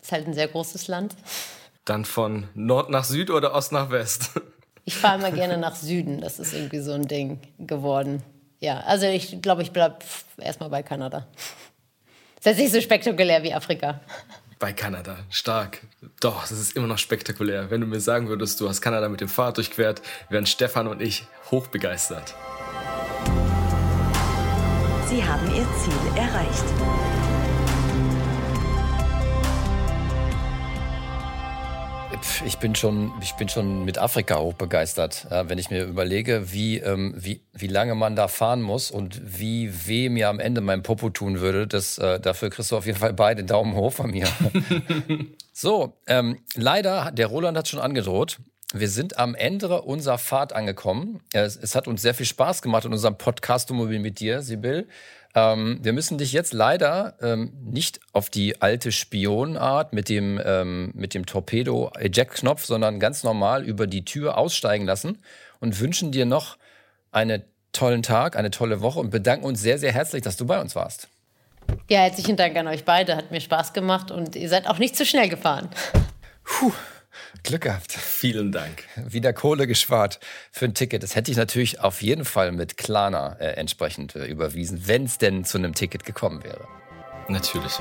S4: Ist halt ein sehr großes Land.
S2: Dann von Nord nach Süd oder Ost nach West?
S4: Ich fahre immer gerne nach Süden. Das ist irgendwie so ein Ding geworden ja, also ich glaube, ich bleibe erstmal bei Kanada. ist jetzt nicht so spektakulär wie Afrika.
S2: Bei Kanada, stark. Doch, das ist immer noch spektakulär. Wenn du mir sagen würdest, du hast Kanada mit dem Fahrrad durchquert, wären Stefan und ich hochbegeistert.
S1: Sie haben Ihr Ziel erreicht.
S3: Ich bin schon, ich bin schon mit Afrika auch begeistert, äh, wenn ich mir überlege, wie, ähm, wie, wie lange man da fahren muss und wie weh mir am Ende mein Popo tun würde. Das, äh, dafür kriegst du auf jeden Fall beide Daumen hoch von mir. so, ähm, leider, der Roland hat schon angedroht. Wir sind am Ende unserer Fahrt angekommen. Es, es hat uns sehr viel Spaß gemacht in unserem Podcast-Mobil mit dir, Sibyl. Ähm, wir müssen dich jetzt leider ähm, nicht auf die alte Spionart mit dem, ähm, mit dem Torpedo-Eject-Knopf, sondern ganz normal über die Tür aussteigen lassen und wünschen dir noch einen tollen Tag, eine tolle Woche und bedanken uns sehr, sehr herzlich, dass du bei uns warst.
S4: Ja, herzlichen Dank an euch beide. Hat mir Spaß gemacht und ihr seid auch nicht zu schnell gefahren.
S3: Puh. Glück gehabt.
S2: Vielen Dank.
S3: Wieder Kohle gespart für ein Ticket. Das hätte ich natürlich auf jeden Fall mit Klarna äh, entsprechend äh, überwiesen, wenn es denn zu einem Ticket gekommen wäre.
S2: Natürlich.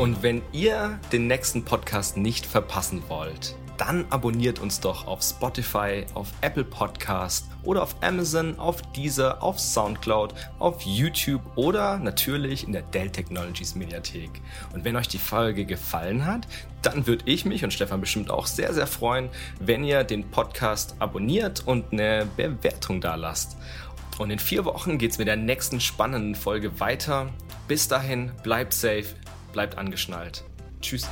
S2: Und wenn ihr den nächsten Podcast nicht verpassen wollt, dann abonniert uns doch auf Spotify, auf Apple Podcast oder auf Amazon, auf Deezer, auf Soundcloud, auf YouTube oder natürlich in der Dell Technologies Mediathek. Und wenn euch die Folge gefallen hat, dann würde ich mich und Stefan bestimmt auch sehr, sehr freuen, wenn ihr den Podcast abonniert und eine Bewertung da lasst. Und in vier Wochen geht es mit der nächsten spannenden Folge weiter. Bis dahin, bleibt safe, bleibt angeschnallt. Tschüss.